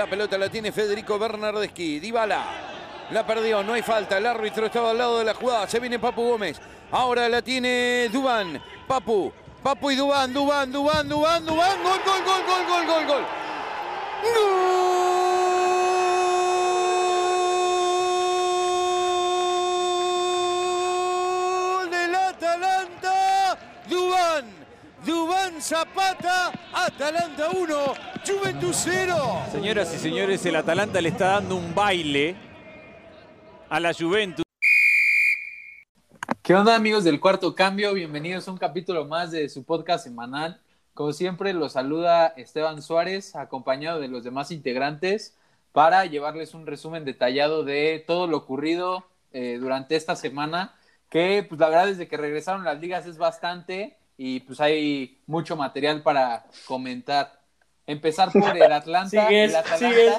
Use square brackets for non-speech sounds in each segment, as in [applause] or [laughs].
La pelota la tiene Federico Bernardeschi. Dybala. La perdió, no hay falta. El árbitro estaba al lado de la jugada. Se viene Papu Gómez. Ahora la tiene Dubán. Papu. Papu y Dubán, Dubán, Dubán, Dubán, Dubán. Gol, gol, gol, gol, gol, gol, gol. Gol Dubán Zapata. Atalanta 1. Juventus 0. Señoras y señores, el Atalanta le está dando un baile a la Juventus. ¿Qué onda amigos del cuarto cambio? Bienvenidos a un capítulo más de su podcast semanal. Como siempre, los saluda Esteban Suárez, acompañado de los demás integrantes, para llevarles un resumen detallado de todo lo ocurrido eh, durante esta semana, que pues la verdad desde que regresaron las ligas es bastante y pues hay mucho material para comentar. Empezar [laughs] por el Atlanta. Sigues, el Atalanta, sigues.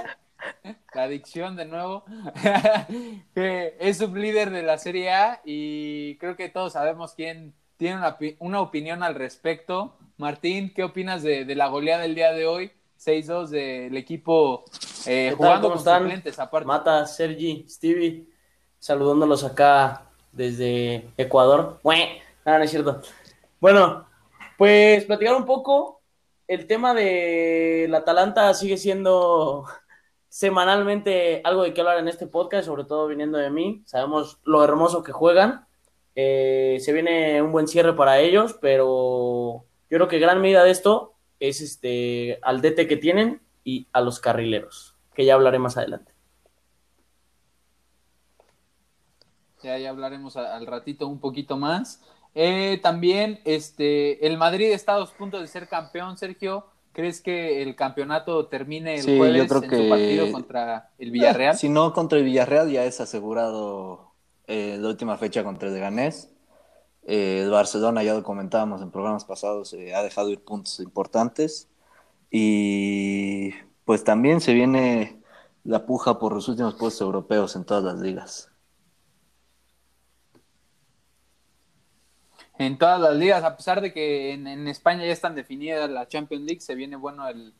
La adicción de nuevo, [laughs] que es sublíder de la Serie A y creo que todos sabemos quién tiene una, una opinión al respecto. Martín, ¿qué opinas de, de la goleada del día de hoy? 6-2 del equipo eh, jugando ¿Cómo con están? suplentes aparte. Mata, Sergi, Stevie, saludándolos acá desde Ecuador. No, no es cierto. Bueno, pues platicar un poco. El tema del Atalanta sigue siendo semanalmente algo de qué hablar en este podcast, sobre todo viniendo de mí. Sabemos lo hermoso que juegan. Eh, se viene un buen cierre para ellos, pero yo creo que gran medida de esto es este al DT que tienen y a los carrileros, que ya hablaré más adelante. Ya, ya hablaremos al ratito un poquito más. Eh, también este, el Madrid está a dos puntos de ser campeón, Sergio. ¿Crees que el campeonato termine el Sí, yo jueves creo en que- su partido contra el Villarreal? Si no contra el Villarreal, ya es asegurado eh, la última fecha contra el Leganés. Eh, el Barcelona, ya lo comentábamos en programas pasados, eh, ha dejado ir puntos importantes. Y pues también se viene la puja por los últimos puestos europeos en todas las ligas. En todas las ligas, a pesar de que en, en España ya están definidas la Champions League, se viene bueno el,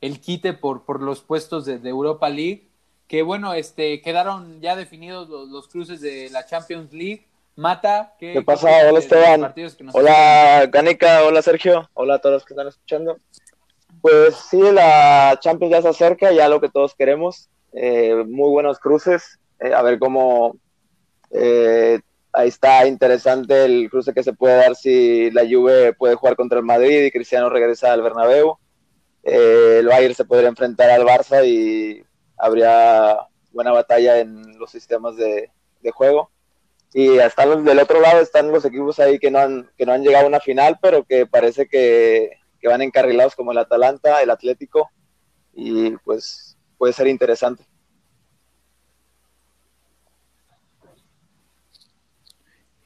el quite por, por los puestos de, de Europa League. Que bueno, este quedaron ya definidos los, los cruces de la Champions League. Mata, ¿qué, ¿Qué pasa? Hola, de Esteban. Hola Ganica, hola Sergio, hola a todos los que están escuchando. Pues sí, la Champions ya se acerca, ya lo que todos queremos. Eh, muy buenos cruces, eh, a ver cómo eh, ahí está interesante el cruce que se puede dar si la Juve puede jugar contra el Madrid y Cristiano regresa al Bernabéu. Eh, el Bayern se podría enfrentar al Barça y habría buena batalla en los sistemas de, de juego. Y hasta los- del otro lado están los equipos ahí que no han, que no han llegado a una final, pero que parece que, que van encarrilados como el Atalanta, el Atlético, y pues puede ser interesante.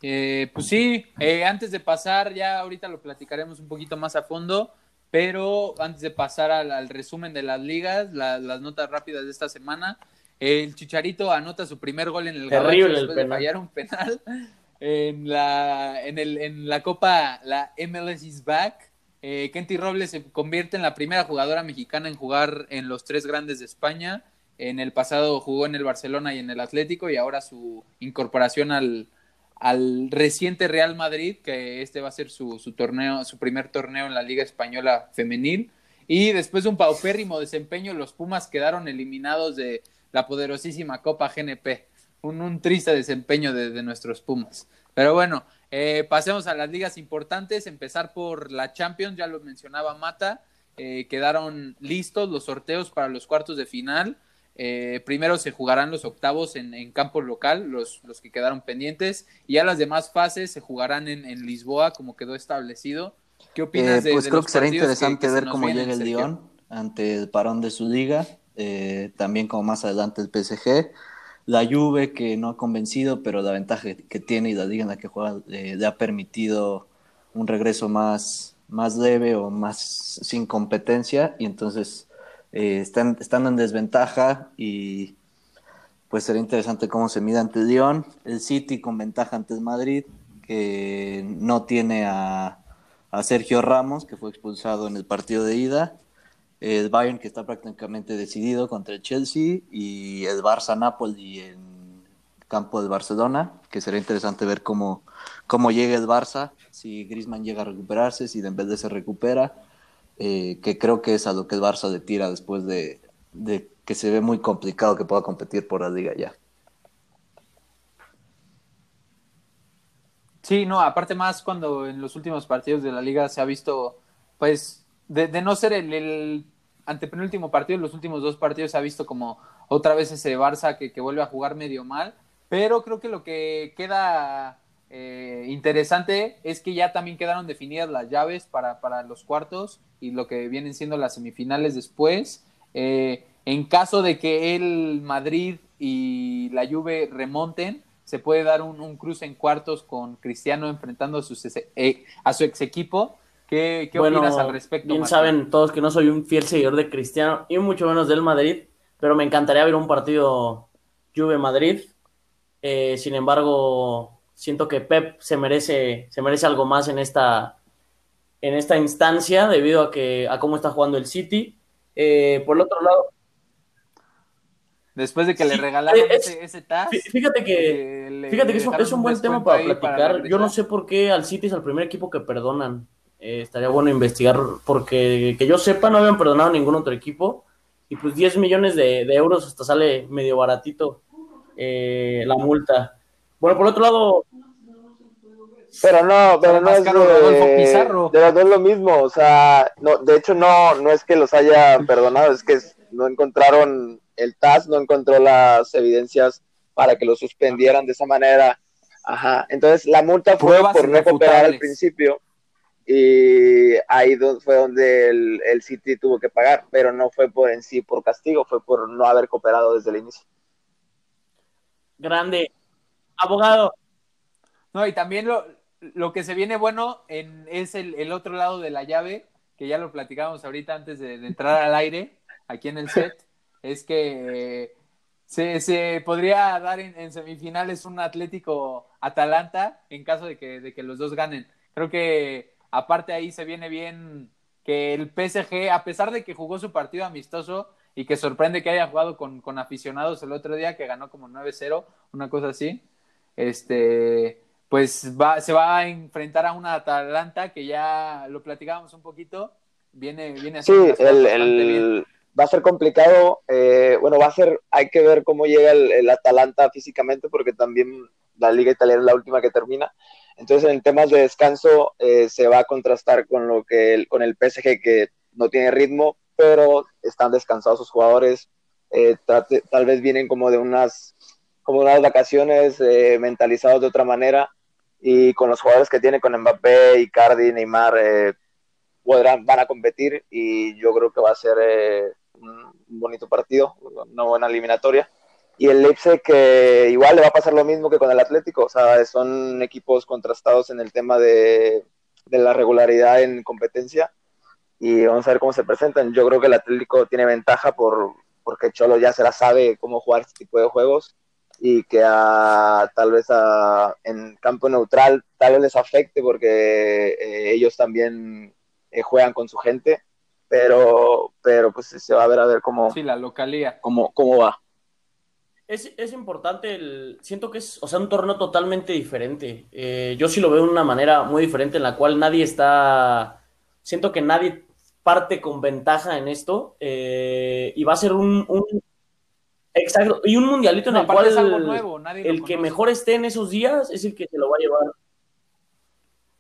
Eh, pues sí, eh, antes de pasar, ya ahorita lo platicaremos un poquito más a fondo, pero antes de pasar al, al resumen de las ligas, la- las notas rápidas de esta semana, el Chicharito anota su primer gol en el Terrible Gabacho el después de penal. fallar un penal [laughs] en la, en, el, en la Copa, la MLS is back. Eh, Kenty Robles se convierte en la primera jugadora mexicana en jugar en los tres grandes de España. En el pasado jugó en el Barcelona y en el Atlético y ahora su incorporación al, al reciente Real Madrid, que este va a ser su, su torneo, su primer torneo en la Liga Española Femenil. Y después de un paupérrimo desempeño, los Pumas quedaron eliminados de la poderosísima Copa GNP. Un, un triste desempeño de, de nuestros Pumas. Pero bueno, eh, pasemos a las ligas importantes. Empezar por la Champions, ya lo mencionaba Mata. Eh, quedaron listos los sorteos para los cuartos de final. Eh, primero se jugarán los octavos en, en campo local, los, los que quedaron pendientes, y ya las demás fases se jugarán en, en Lisboa, como quedó establecido. ¿Qué opinas Eh, de pues de creo los que será interesante que ver cómo llega el? Lyon ante el parón de su liga, eh, también como más adelante el PSG. La Juve que no ha convencido, pero la ventaja que tiene y la liga en la que juega eh, le ha permitido un regreso más, más leve o más sin competencia y entonces eh, están, están en desventaja y pues será interesante cómo se mide ante Lyon. El City con ventaja ante Madrid, que no tiene a, Sergio Ramos, que fue expulsado en el partido de ida. el Bayern que está prácticamente decidido contra el Chelsea y el Barça-Napoli en campo del Barcelona, que será interesante ver cómo, cómo llega el Barça, si Griezmann llega a recuperarse, si Dembélé se recupera, eh, que creo que es a lo que el Barça le tira después de, que se ve muy complicado que pueda competir por la liga ya. Sí, no, aparte más cuando en los últimos partidos de la liga se ha visto, pues, de, de no ser el, el, antepenúltimo partido, los últimos dos partidos se ha visto como otra vez ese Barça que, que vuelve a jugar medio mal, pero creo que lo que queda eh, interesante es que ya también quedaron definidas las llaves para, para, los cuartos y lo que vienen siendo las semifinales después. Eh, en caso de que el Madrid y la Juve remonten, se puede dar un, un cruce en cuartos con Cristiano enfrentando a, sus, eh, a su ex equipo. ¿Qué, qué bueno, opinas al respecto? Bien Martín? saben todos que no soy un fiel seguidor de Cristiano y mucho menos del Madrid, pero me encantaría ver un partido Juve-Madrid. Sin embargo, siento que Pep se merece, se merece algo más en esta, en esta instancia debido a, que, a cómo está jugando el City. Eh, por el otro lado, Después de que sí, le regalaron es, ese, ese TAS. Fíjate que, le, fíjate que es, un, es un buen tema para platicar. Para Yo no sé por qué al City es el primer equipo que perdonan. Eh, estaría bueno investigar, porque que yo sepa, no habían perdonado a ningún otro equipo. Y pues 10 millones de, de euros hasta sale medio baratito eh, la multa. Bueno, por otro lado. Pero no, pero no es, de, Pizarro. de, no es lo mismo. O sea, no, de hecho, no, no es que los haya perdonado, es que no encontraron el TAS no encontró las evidencias para que lo suspendieran de esa manera. Ajá. Entonces la multa fue Pruebas por no cooperar al principio y ahí fue donde el, el, City tuvo que pagar, pero no fue por en sí por castigo, fue por no haber cooperado desde el inicio. Grande. Abogado. No, y también lo, lo que se viene bueno en, es el, el, otro lado de la llave, que ya lo platicábamos ahorita antes de, de entrar al aire, aquí en el set [laughs] es que se, se podría dar en, en, semifinales un Atlético Atalanta en caso de que, de que los dos ganen. Creo que aparte ahí se viene bien que el PSG, a pesar de que jugó su partido amistoso y que sorprende que haya jugado con, con aficionados el otro día, que ganó como 9-0, una cosa así, este, pues va, se va a enfrentar a una Atalanta que ya lo platicábamos un poquito, viene, viene así. Sí, el, el, va a ser complicado. Eh, bueno, va a ser, hay que ver cómo llega el, el, Atalanta físicamente, porque también la Liga Italiana es la última que termina. Entonces, en temas de descanso, eh, se va a contrastar con lo que el, con el PSG que no tiene ritmo, pero están descansados sus jugadores. Eh, tal vez vienen como de unas, como unas vacaciones eh, mentalizados de otra manera. Y con los jugadores que tiene con Mbappé, Icardi, Neymar, podrán, van a competir y yo creo que va a ser eh, un bonito partido, una buena eliminatoria. Y el Leipzig que igual le va a pasar lo mismo que con el Atlético, o sea, son equipos contrastados en el tema de, de la regularidad en competencia y vamos a ver cómo se presentan. Yo creo que el Atlético tiene ventaja por, porque Cholo ya se la sabe cómo jugar este tipo de juegos y que a, tal vez a, en campo neutral tal vez les afecte porque eh, ellos también eh, juegan con su gente, pero, pero pues se va a ver a ver cómo, sí, la localía. cómo, cómo va. Es, es, importante, el, siento que es, o sea, un torneo totalmente diferente. Eh, yo sí lo veo de una manera muy diferente en la cual nadie está, siento que nadie parte con ventaja en esto eh, y va a ser un, un, exacto, y un mundialito en no, el cual es algo nuevo, nadie el que mejor esté en esos días es el que se lo va a llevar.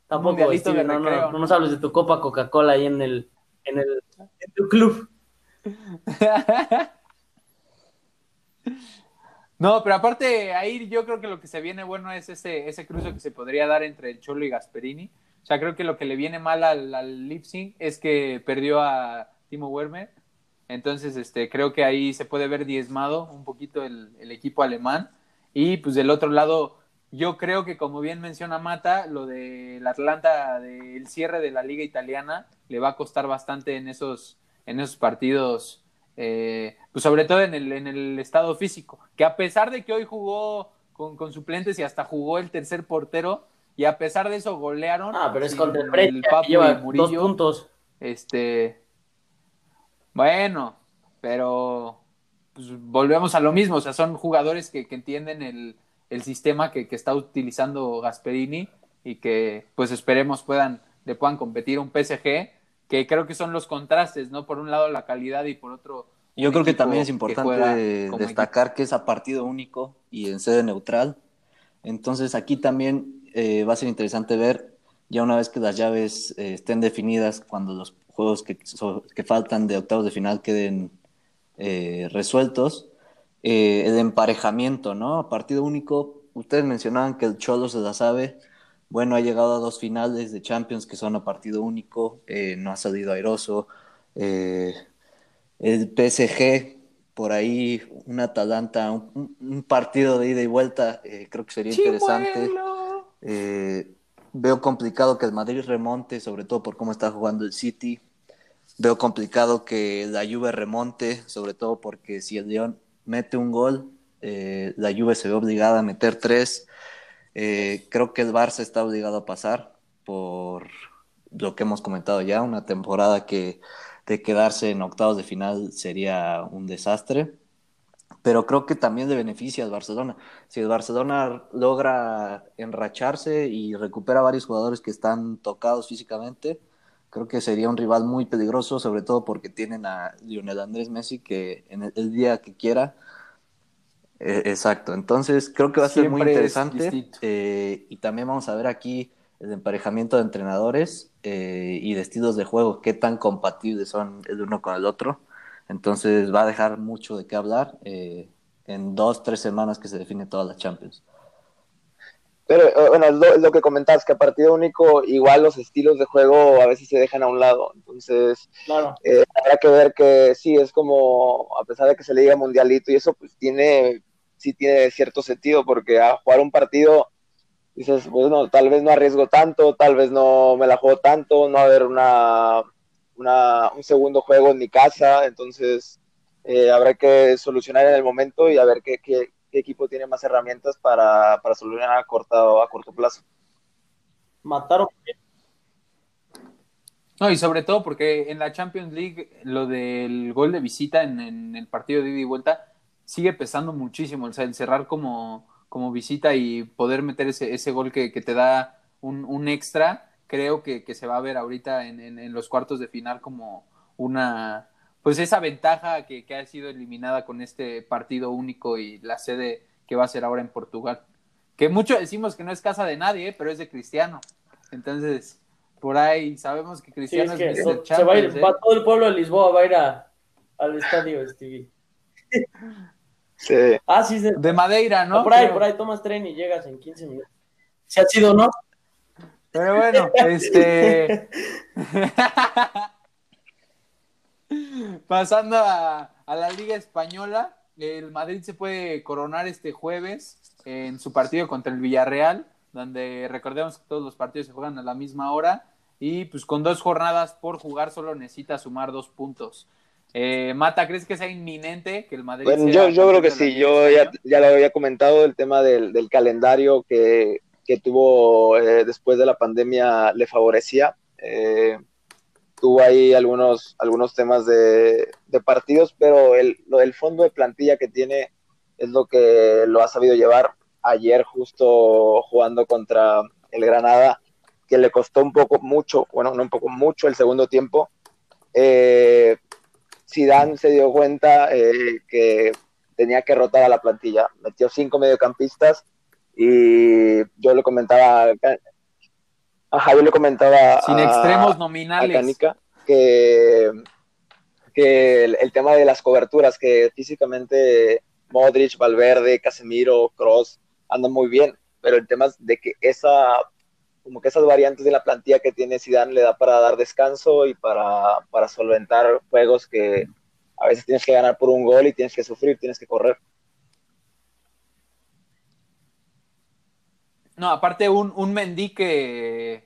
Tampoco, Steve, no, no, no, nos hables de tu copa Coca-Cola ahí en el, en el en tu club. [laughs] No, pero aparte, ahí yo creo que lo que se viene bueno es ese, ese cruce que se podría dar entre el Cholo y Gasperini. O sea, creo que lo que le viene mal al, al Lipsing es que perdió a Timo Werner. Entonces, este, creo que ahí se puede ver diezmado un poquito el, el equipo alemán. Y pues del otro lado, yo creo que como bien menciona Mata, lo del Atlanta, del cierre de la liga italiana, le va a costar bastante en esos, en esos partidos eh, pues sobre todo en el, en el estado físico, que a pesar de que hoy jugó con, con, suplentes y hasta jugó el tercer portero, y a pesar de eso golearon. Ah, pero es contra el, el Papu lleva Murillo, dos puntos. Este. Bueno, pero pues, volvemos a lo mismo, o sea, son jugadores que, que entienden el, el sistema que, que, está utilizando Gasperini y que pues esperemos puedan, le puedan competir un PSG, que creo que son los contrastes, ¿no? Por un lado la calidad y por otro... Yo creo que también es importante destacar equipo. que es a partido único y en sede neutral. Entonces aquí también eh, va a ser interesante ver, ya una vez que las llaves eh, estén definidas, cuando los juegos que, que faltan de octavos de final queden eh, resueltos, eh, el emparejamiento, ¿no? A partido único, ustedes mencionaban que el Cholo se la sabe, bueno, ha llegado a dos finales de Champions que son a partido único, eh, no ha salido airoso. El PSG, por ahí, un Atalanta, un, un, partido de ida y vuelta, creo que sería interesante. Veo complicado que el Madrid remonte, sobre todo por cómo está jugando el City. Veo complicado que la Juve remonte, sobre todo porque si el León mete un gol, eh, la Juve se ve obligada a meter tres. Eh, creo que el Barça está obligado a pasar por lo que hemos comentado ya, una temporada que de quedarse en octavos de final sería un desastre. Pero creo que también le beneficia al Barcelona. Si el Barcelona logra enracharse y recupera varios jugadores que están tocados físicamente, creo que sería un rival muy peligroso, sobre todo porque tienen a Lionel Andrés Messi que en el, el día que quiera eh, exacto, entonces creo que va a ser muy interesante eh, y también vamos a ver aquí el emparejamiento de entrenadores eh, y de estilos de juego, qué tan compatibles son el uno con el otro. Entonces va a dejar mucho de qué hablar eh, en dos, tres semanas que se define toda la Champions. Pero bueno, lo, lo, que comentabas, que a partido único igual los estilos de juego a veces se dejan a un lado. Entonces, claro. eh, habrá que ver que sí, es como, a pesar de que se le diga mundialito y eso, pues tiene sí tiene cierto sentido, porque a jugar un partido dices, bueno, tal vez no arriesgo tanto, tal vez no me la juego tanto, no va a haber una, una, un segundo juego en mi casa, entonces eh, habrá que solucionar en el momento y a ver qué, qué, qué equipo tiene más herramientas para, para solucionar a corto, a corto plazo. Mataron. No, y sobre todo porque en la Champions League lo del gol de visita en, en el partido de ida y vuelta sigue pesando muchísimo, o sea, el cerrar como, como visita y poder meter ese, ese gol que, que te da un, un, extra, creo que, que, se va a ver ahorita en, en, en, los cuartos de final como una, pues esa ventaja que, que ha sido eliminada con este partido único y la sede que va a ser ahora en Portugal. Que mucho decimos que no es casa de nadie, ¿eh? pero es de Cristiano. Entonces, por ahí sabemos que Cristiano sí, es, es que Mr. se va, a ir, ¿eh? va todo el pueblo de Lisboa va a ir a, al estadio, Stevie. Sí. Ah, sí, de, de Madeira, ¿no? Por ahí, Pero... por ahí tomas tren y llegas en 15 minutos. Se ha sido, ¿no? Pero bueno, [laughs] este. [laughs] Pasando a, a, la Liga Española, el Madrid se puede coronar este jueves en su partido contra el Villarreal, donde recordemos que todos los partidos se juegan a la misma hora y pues con dos jornadas por jugar solo necesita sumar dos puntos. Eh, Mata, ¿crees que sea inminente que el Madrid bueno, yo, yo creo que sí, yo ya, ya, lo había comentado, el tema del, del calendario que, que tuvo eh, después de la pandemia le favorecía. Eh, tuvo ahí algunos, algunos temas de, partidos, pero el, fondo de plantilla que tiene es lo que lo ha sabido llevar. Ayer justo jugando contra el Granada, que le costó un poco mucho, bueno, no un poco mucho el segundo tiempo. Eh, Zidane se dio cuenta eh, que tenía que rotar a la plantilla. Metió cinco mediocampistas y yo le comentaba, ajá, yo le comentaba sin a, extremos nominales a Canica que, que el, el, tema de las coberturas, que físicamente Modric, Valverde, Casemiro, Cross andan muy bien, pero el tema es de que esa como que esas variantes de la plantilla que tiene Zidane le da para dar descanso y para, para solventar juegos que a veces tienes que ganar por un gol y tienes que sufrir, tienes que correr. No, aparte un, un Mendy que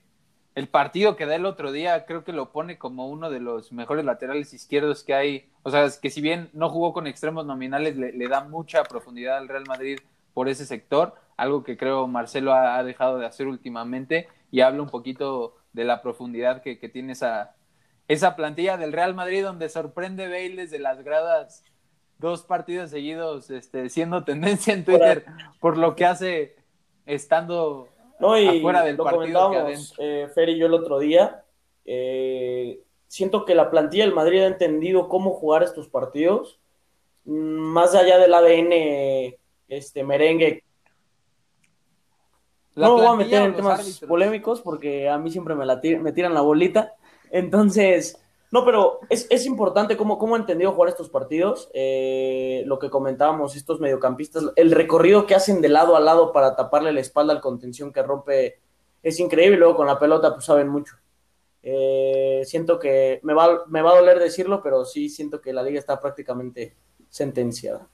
el partido que da el otro día creo que lo pone como uno de los mejores laterales izquierdos que hay. O sea, es que si bien no jugó con extremos nominales, le, le da mucha profundidad al Real Madrid por ese sector, algo que creo Marcelo ha, ha, dejado de hacer últimamente y habla un poquito de la profundidad que, que tiene esa, esa plantilla del Real Madrid donde sorprende Bale desde las gradas dos partidos seguidos este, siendo tendencia en Twitter por lo que hace estando No, y afuera del lo partido comentábamos, eh, Fer y yo el otro día. eh, siento que la plantilla del Madrid ha entendido cómo jugar estos partidos, mm, más allá del ADN este, merengue. La no me voy a meter en temas árbitros. polémicos porque a mí siempre me, la tir- me tiran la bolita. Entonces, no, pero es, es importante cómo, cómo ha entendido jugar estos partidos. Eh, lo que comentábamos, estos mediocampistas, el recorrido que hacen de lado a lado para taparle la espalda al contención que rompe es increíble. Luego con la pelota, pues saben mucho. Eh, siento que me va, me va a doler decirlo, pero sí siento que la liga está prácticamente sentenciada.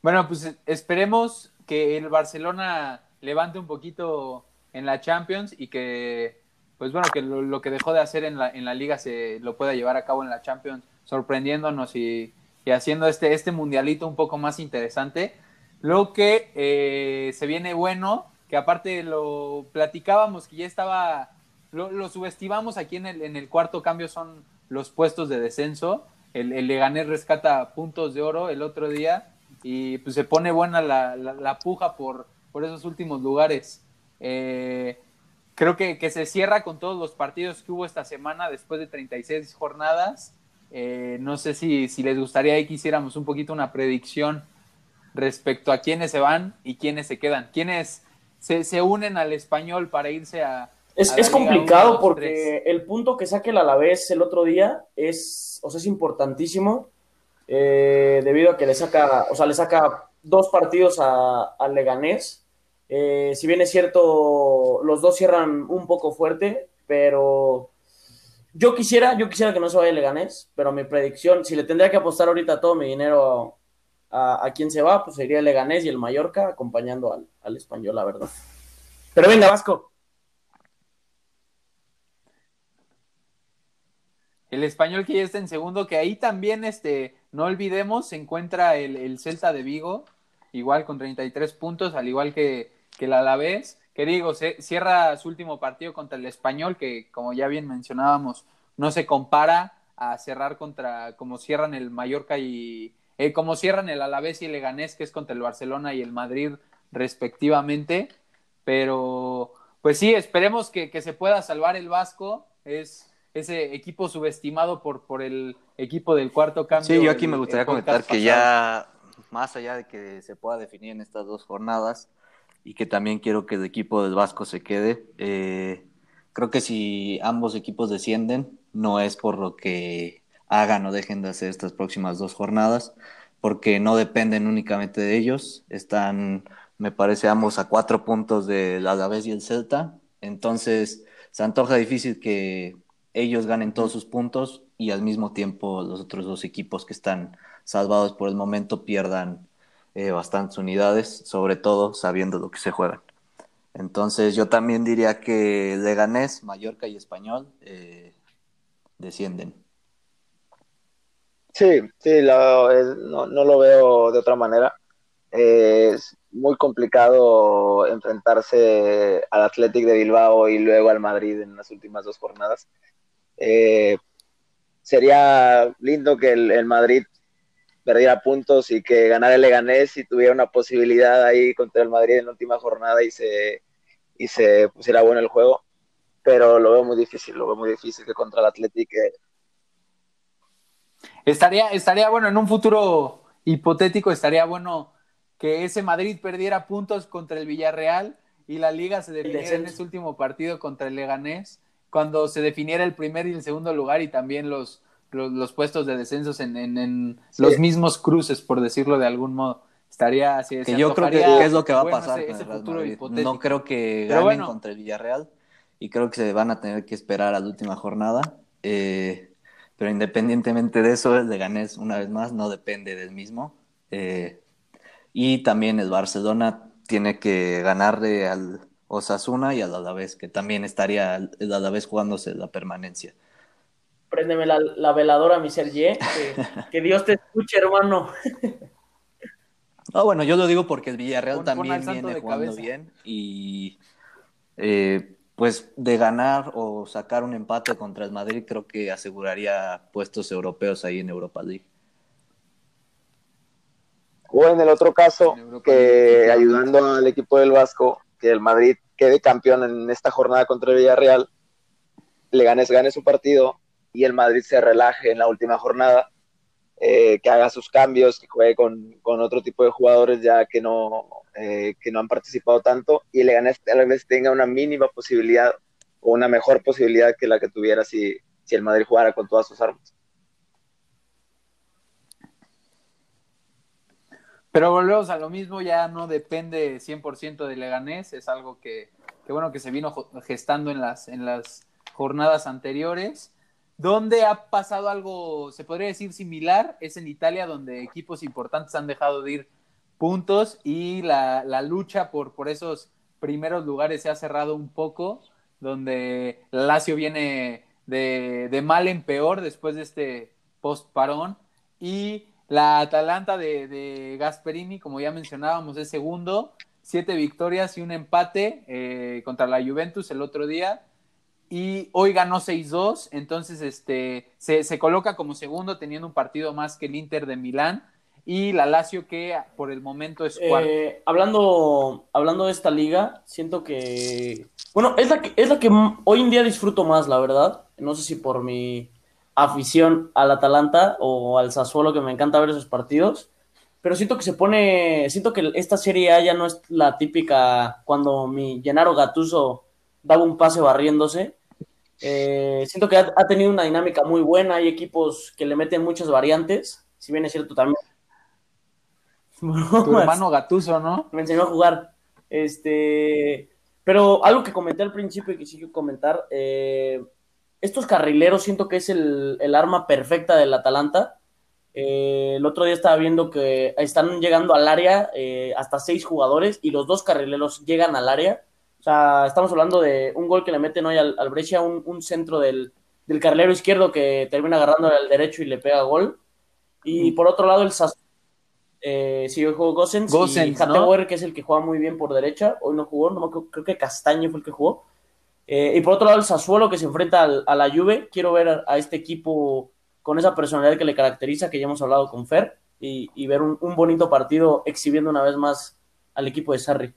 Bueno, pues esperemos que el Barcelona levante un poquito en la Champions y que, pues bueno, que lo, que dejó de hacer en la, en la liga se lo pueda llevar a cabo en la Champions, sorprendiéndonos y, y haciendo este, este mundialito un poco más interesante. Lo que eh, se viene bueno, que aparte lo platicábamos, que ya estaba, lo, lo subestimamos aquí en el, en el cuarto cambio, son los puestos de descenso. El, el Leganés rescata puntos de oro el otro día y pues se pone buena la, la puja por, por esos últimos lugares. Eh, creo que, que, se cierra con todos los partidos que hubo esta semana después de 36 jornadas. Eh, no sé si, si, les gustaría que hiciéramos un poquito una predicción respecto a quiénes se van y quiénes se quedan. Quiénes se, se unen al español para irse a... Es, a es complicado 1, 2, porque 3. el punto que saque el Alavés el otro día es, o sea, es importantísimo eh, debido a que le saca, o sea, le saca dos partidos al Leganés. Eh, si bien es cierto, los dos cierran un poco fuerte, pero yo quisiera, yo quisiera que no se vaya el Leganés, pero mi predicción, si le tendría que apostar ahorita todo mi dinero a, a, a quién se va, pues sería el Leganés y el Mallorca acompañando al, al español, la verdad. Pero venga, Vasco. El español que ya está en segundo, que ahí también, este, no olvidemos, se encuentra el, el Celta de Vigo, igual con 33 puntos, al igual que, que el Alavés, que digo, se, cierra su último partido contra el español, que como ya bien mencionábamos, no se compara a cerrar contra, como cierran el Mallorca y, eh, como cierran el Alavés y el Leganés, que es contra el Barcelona y el Madrid respectivamente, pero pues sí, esperemos que, que se pueda salvar el Vasco, es ese equipo subestimado por, por el equipo del cuarto cambio. Sí, yo aquí el, me gustaría comentar que ya, más allá de que se pueda definir en estas dos jornadas, y que también quiero que el equipo del Vasco se quede, eh, creo que si ambos equipos descienden, no es por lo que hagan o dejen de hacer estas próximas dos jornadas, porque no dependen únicamente de ellos, están, me parece, ambos a cuatro puntos del Alavés y el Celta, entonces se antoja difícil que ellos ganen todos sus puntos y al mismo tiempo los otros dos equipos que están salvados por el momento pierdan eh, bastantes unidades, sobre todo sabiendo lo que se juegan. Entonces yo también diría que Leganés, Mallorca y Español eh, descienden. Sí, sí, no, no, lo veo de otra manera. Es muy complicado enfrentarse al Athletic de Bilbao y luego al Madrid en las últimas dos jornadas. Eh, sería lindo que el, Madrid perdiera puntos y que ganara el Leganés y tuviera una posibilidad ahí contra el Madrid en la última jornada y se, y se pusiera bueno el juego. Pero lo veo muy difícil, lo veo muy difícil que contra el Athletic. Eh... Estaría, estaría bueno en un futuro hipotético, estaría bueno que ese Madrid perdiera puntos contra el Villarreal y la liga se definiera en ese último partido contra el Leganés, cuando se definiera el primer y el segundo lugar y también los, los, los puestos de descensos en, en, en sí. los mismos cruces, por decirlo de algún modo. Estaría así. Que yo creo que es lo que va bueno, a pasar ese, ese futuro hipotético. No creo que ganen bueno, contra el Villarreal y creo que se van a tener que esperar a la última jornada. Eh, pero independientemente de eso, el Leganés, una vez más, no depende del mismo. Eh, y también el Barcelona tiene que ganarle al Osasuna y al Alavés, que también estaría el Alavés jugándose la permanencia. Préndeme la, la veladora, mi Sergio, que, [laughs] que, Dios te escuche, hermano. Ah, bueno, yo lo digo porque el Villarreal Pon- también viene jugando cabeza. bien y eh, pues de ganar o sacar un empate contra el Madrid creo que aseguraría puestos europeos ahí en Europa League. O en el otro caso, que ayudando al equipo del Vasco, que el Madrid quede campeón en esta jornada contra el Villarreal, le ganes, gane su partido y el Madrid se relaje en la última jornada, eh, que haga sus cambios, que juegue con, con otro tipo de jugadores ya que no, eh, que no han participado tanto y le ganes tal vez tenga una mínima posibilidad o una mejor posibilidad que la que tuviera si, si el Madrid jugara con todas sus armas. Pero volvemos a lo mismo, ya no depende 100% de Leganés, es algo que, que bueno que se vino gestando en las, en las jornadas anteriores. Donde ha pasado algo, se podría decir similar, es en Italia, donde equipos importantes han dejado de ir puntos y la, lucha por, por esos primeros lugares se ha cerrado un poco, donde la Lazio viene de, de mal en peor después de este post parón y la Atalanta de, de Gasperini, como ya mencionábamos, es segundo, siete victorias y un empate eh, contra la Juventus el otro día. Y hoy ganó 6-2, entonces este, se, se coloca como segundo teniendo un partido más que el Inter de Milán y la Lazio que por el momento es cuarto. Eh, hablando, hablando de esta liga, siento que. Bueno, es la que, es la que hoy en día disfruto más, la verdad. No sé si por mi afición al Atalanta o al Sassuolo, que me encanta ver esos partidos. Pero siento que se pone. Siento que esta serie A ya no es la típica cuando mi Gennaro Gattuso daba un pase barriéndose. Eh, siento que ha, ha tenido una dinámica muy buena. Hay equipos que le meten muchas variantes. Si bien es cierto también. [laughs] Tu hermano Gatuso, ¿no? me enseñó a jugar. Este, pero algo que comenté al principio y que sí quiero comentar, eh, estos carrileros siento que es el, el arma perfecta del Atalanta. Eh, el otro día estaba viendo que están llegando al área hasta seis jugadores y los dos carrileros llegan al área. O sea, estamos hablando de un gol que le meten hoy al, al Brescia, un, un centro del, del carrilero izquierdo que termina agarrando al derecho y le pega gol. Y por otro lado, el Sassuolo eh, sí, hoy jugó Gosens, Gosens, y ¿no? Hattewer, que es el que juega muy bien por derecha. Hoy no jugó, no acuerdo, creo que Castaño fue el que jugó. Eh, y por otro lado, el Sassuolo, que se enfrenta al- a la Juve. Quiero ver a, a este equipo con esa personalidad que le caracteriza, que ya hemos hablado con Fer, y, y ver un, un bonito partido exhibiendo una vez más al equipo de Sarri.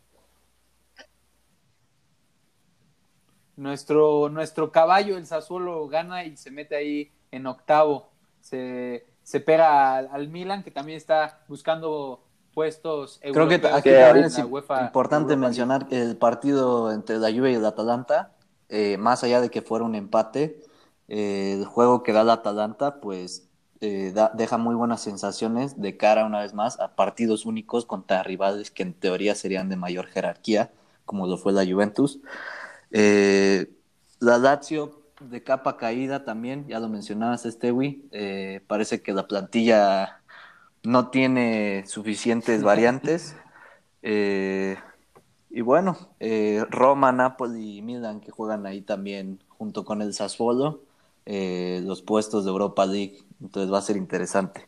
Nuestro, nuestro caballo, el Sassuolo, gana y se mete ahí en octavo. Se, se pega al, al Milan, que también está buscando puestos Creo que aquí también la es importante Europa mencionar que el partido entre la Juve y el Atalanta, eh, más allá de que fuera un empate, eh, el juego que da el Atalanta, pues eh, da- deja muy buenas sensaciones de cara una vez más a partidos únicos contra rivales que en teoría serían de mayor jerarquía, como lo fue la Juventus. Eh, la Lazio de capa caída también, ya lo mencionabas, Stewie, eh, parece que la plantilla no tiene suficientes [laughs] variantes. Eh, y bueno, eh, Roma, Napoli y Milan que juegan ahí también junto con el Sassuolo, los puestos de Europa League. Entonces va a ser interesante.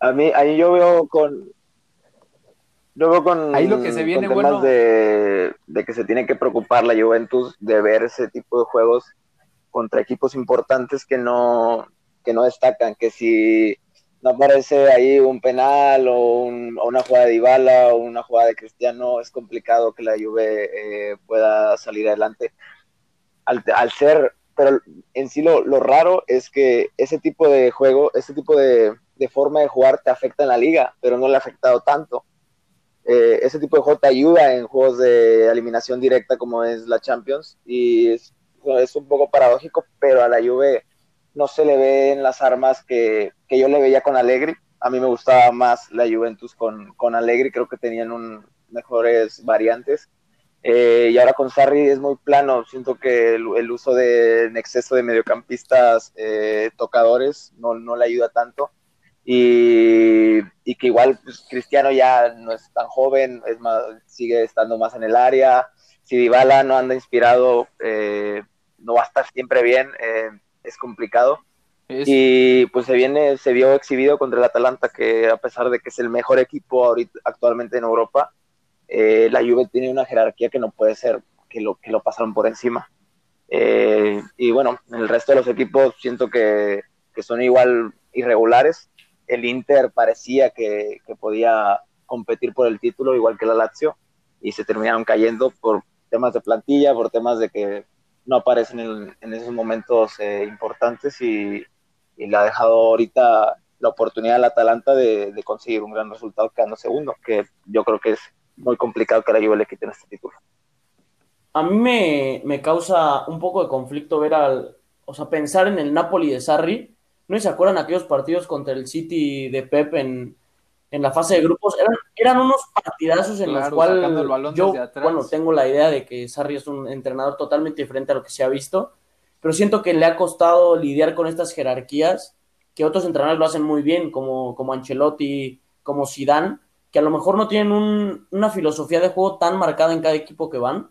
A mí, ahí yo veo con. Yo con. Ahí lo que se viene, con temas bueno. de, de que se tiene que preocupar la Juventus de ver ese tipo de juegos contra equipos importantes que no, que no destacan. Que si no aparece ahí un penal o, un- o una jugada de Dybala o una jugada de Cristiano, es complicado que la Juve eh, pueda salir adelante. Al, al ser, pero en sí lo, lo raro es que ese tipo de juego, ese tipo de, de forma de jugar te afecta en la liga, pero no le ha afectado tanto. Eh, ese tipo de te ayuda en juegos de eliminación directa como es la Champions y es, un poco paradójico, pero a la Juve no se le ven las armas que, que yo le veía con Allegri. A mí me gustaba más la Juventus con, con Allegri, creo que tenían un, mejores variantes. Eh, y ahora con Sarri es muy plano. Siento que el, uso de exceso de mediocampistas eh, tocadores no, no le ayuda tanto. Y, y que igual pues, Cristiano ya no es tan joven, es más, sigue estando más en el área. Si Dybala no anda inspirado, eh, no va a estar siempre bien, eh, es complicado. Y pues se viene, se vio exhibido contra el Atalanta, que a pesar de que es el mejor equipo ahorita, actualmente en Europa, eh, la Juve tiene una jerarquía que no puede ser que lo, que lo pasaron por encima. Eh, y bueno, el resto de los equipos siento que, que son igual irregulares. El Inter parecía que, podía competir por el título, igual que la Lazio, y se terminaron cayendo por temas de plantilla, por temas de que no aparecen en, en esos momentos eh, importantes y, y, le ha dejado ahorita la oportunidad al Atalanta de, de, conseguir un gran resultado quedando segundo, que yo creo que es muy complicado que la Juve le quiten este título. A mí me, me causa un poco de conflicto ver al, o sea, pensar en el Napoli de Sarri. ¿No se acuerdan aquellos partidos contra el City de Pep en, en la fase de grupos? Eran, eran unos partidazos en Claro, los cuales yo, bueno, tengo la idea de que Sarri es un entrenador totalmente diferente a lo que se ha visto, pero siento que le ha costado lidiar con estas jerarquías que otros entrenadores lo hacen muy bien, como, como Ancelotti, como Zidane, que a lo mejor no tienen un- una filosofía de juego tan marcada en cada equipo que van,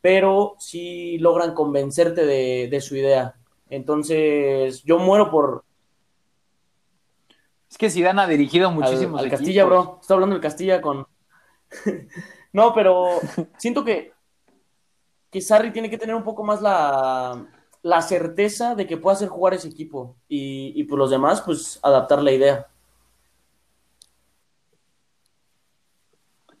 pero sí logran convencerte de, de su idea. Entonces, yo muero por Es que Zidane ha dirigido muchísimos al. Castilla, bro. Está hablando del Castilla con. [laughs] no, pero siento que, que Sarri tiene que tener un poco más la, la certeza de que puede hacer jugar ese equipo. Y, y pues los demás, pues adaptar la idea.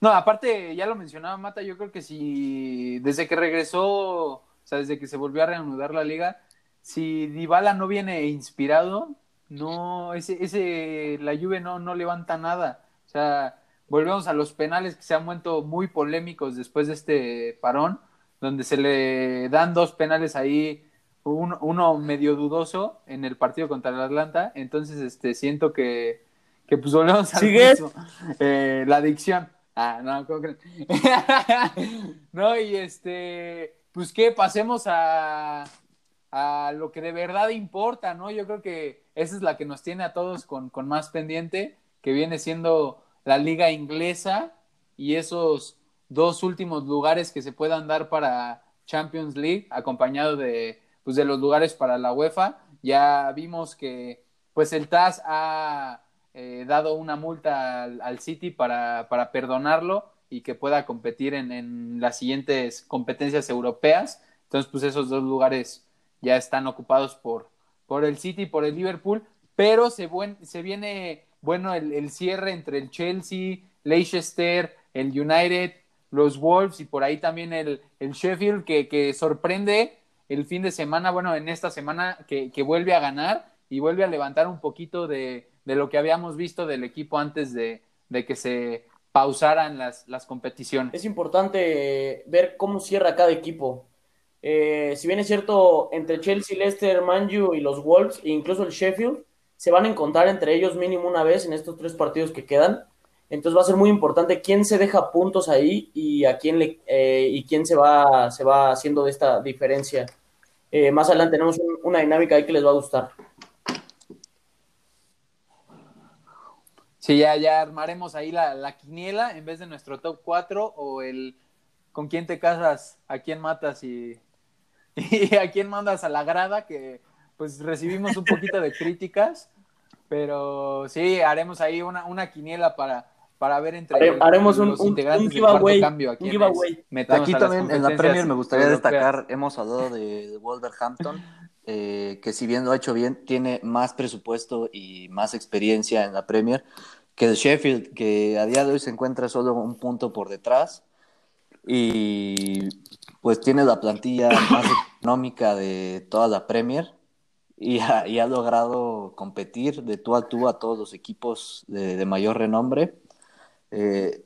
No, aparte, ya lo mencionaba Mata, yo creo que si desde que regresó, o sea, desde que se volvió a reanudar la liga, si Dybala no viene inspirado, no, ese, ese, la Juve no, no levanta nada. O sea, volvemos a los penales que se han vuelto muy polémicos después de este parón, donde se le dan dos penales ahí, un- uno medio dudoso en el partido contra el Atlanta, entonces este siento que, que pues volvemos mismo. Eh, la adicción. Ah, no, ¿cómo creen? [laughs] no, y este, pues que pasemos a, a lo que de verdad importa, ¿no? Yo creo que esa es la que nos tiene a todos con, con más pendiente, que viene siendo la liga inglesa y esos dos últimos lugares que se puedan dar para Champions League, acompañado de, pues, de los lugares para la UEFA. Ya vimos que pues el TAS ha eh, dado una multa al, al City para, para, perdonarlo y que pueda competir en, en, las siguientes competencias europeas. Entonces, pues esos dos lugares ya están ocupados por, por el City y por el Liverpool, pero se, buen, se viene, bueno, el, el, cierre entre el Chelsea, Leicester, el United, los Wolves y por ahí también el, el Sheffield, que, que, sorprende el fin de semana, bueno, en esta semana que, que vuelve a ganar y vuelve a levantar un poquito de, de lo que habíamos visto del equipo antes de, de que se pausaran las, las, competiciones. Es importante ver cómo cierra cada equipo. Eh, si bien es cierto, entre Chelsea, Leicester, Manju y los Wolves, e incluso el Sheffield, se van a encontrar entre ellos mínimo una vez en estos tres partidos que quedan. Entonces va a ser muy importante quién se deja puntos ahí y a quién eh, y quién se va, se va haciendo de esta diferencia. Eh, más adelante tenemos un, una dinámica ahí que les va a gustar. Sí, ya, ya armaremos ahí la, la, quiniela en vez de nuestro top 4 o el con quién te casas, a quién matas y, [laughs] y a quién mandas a la grada, que pues recibimos un poquito de críticas, pero sí, haremos ahí una, una quiniela para, para ver entre Hare, haremos los un, integrantes un, giveaway, cambio aquí también en la Premier me gustaría europeas. destacar, hemos hablado de, de Wolverhampton, eh, que si bien lo ha hecho bien, tiene más presupuesto y más experiencia en la Premier que el Sheffield, que a día de hoy se encuentra solo un punto por detrás. Y pues tiene la plantilla más económica de toda la Premier y ha, logrado competir de tú a tú a todos los equipos de, de mayor renombre. Eh,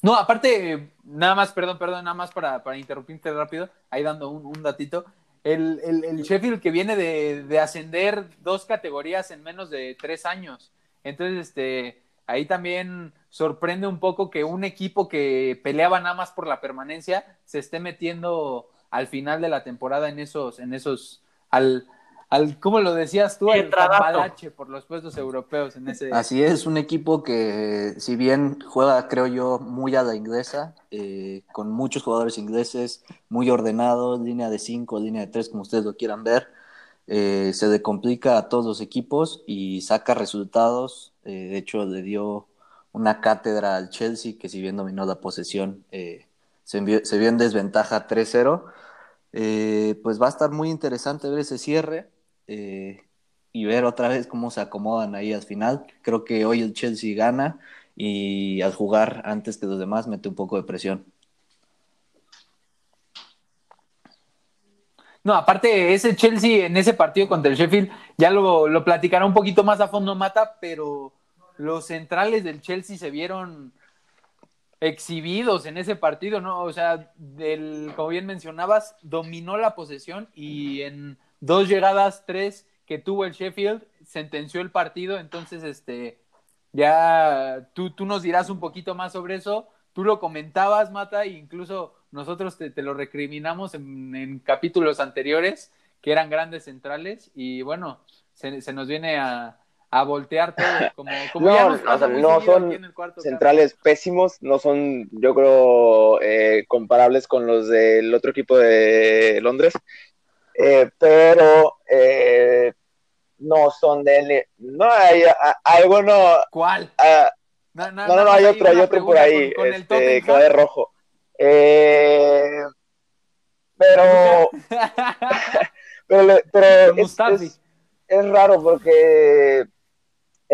no, aparte, nada más, perdón, perdón, nada más para, para interrumpirte rápido, ahí dando un, un datito. El, el, el, Sheffield que viene de, de, ascender dos categorías en menos de tres años. Entonces, este, ahí también sorprende un poco que un equipo que peleaba nada más por la permanencia se esté metiendo al final de la temporada en esos, en esos, al, al ¿cómo lo decías tú? Al cambalache por los puestos europeos en ese. Así es, un equipo que si bien juega, creo yo, muy a la inglesa, eh, con muchos jugadores ingleses, muy ordenados, línea de cinco, línea de tres, como ustedes lo quieran ver, eh, se le complica a todos los equipos y saca resultados. Eh, de hecho, le dio una cátedra al Chelsea, que si bien dominó la posesión, eh, se, envió- vio en desventaja 3-0. Eh, pues va a estar muy interesante ver ese cierre eh, y ver otra vez cómo se acomodan ahí al final. Creo que hoy el Chelsea gana y al jugar antes que los demás mete un poco de presión. No, aparte, ese Chelsea en ese partido contra el Sheffield, ya lo, lo platicará un poquito más a fondo Mata, pero los centrales del Chelsea se vieron exhibidos en ese partido, ¿no? O sea, del, como bien mencionabas, dominó la posesión y en dos llegadas, tres que tuvo el Sheffield, sentenció el partido, entonces, este, ya tú, tú nos dirás un poquito más sobre eso. Tú lo comentabas, Mata, e incluso nosotros te, te lo recriminamos en, en, capítulos anteriores, que eran grandes centrales, y bueno, se, se nos viene a, a, voltear todo. Como, [laughs] como no, ya nos pasa o sea, muy no seguido son aquí en el cuarto centrales pésimos, no son, yo creo, eh, comparables con los del otro equipo de Londres, eh, pero eh, no son de... No hay a, algo, no... ¿Cuál? a- No, no, no, hay otro, hay otro por ahí, Con, con el este, que va de rojo. Pero, [laughs] pero, pero es- es raro porque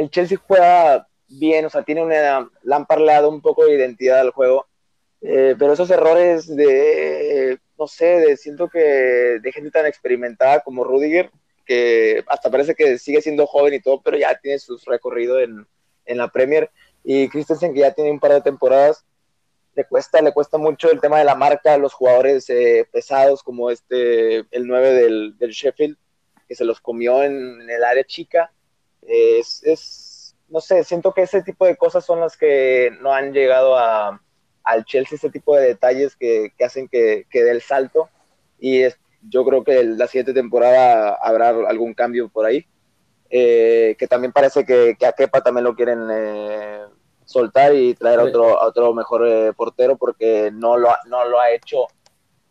el Chelsea juega bien, o sea, tiene una, le han un poco de identidad al juego, eh, pero esos errores de, no sé, de, siento que de gente tan experimentada como Rudiger, que hasta parece que sigue siendo joven y todo, pero ya tiene su recorrido en, en la Premier, y Christensen que ya tiene un par de temporadas, le cuesta, le cuesta mucho el tema de la marca los jugadores eh, pesados como este, el 9 del, Sheffield, que se los comió en el área chica. Es, es, no sé, siento que ese tipo de cosas son las que no han llegado a, al Chelsea, ese tipo de detalles que, que hacen que, que dé el salto. Y es, yo creo que la siguiente temporada habrá algún cambio por ahí. Eh, que también parece que, que, a Kepa también lo quieren eh, soltar y traer a otro, a otro mejor eh, portero porque no lo, ha, no lo ha hecho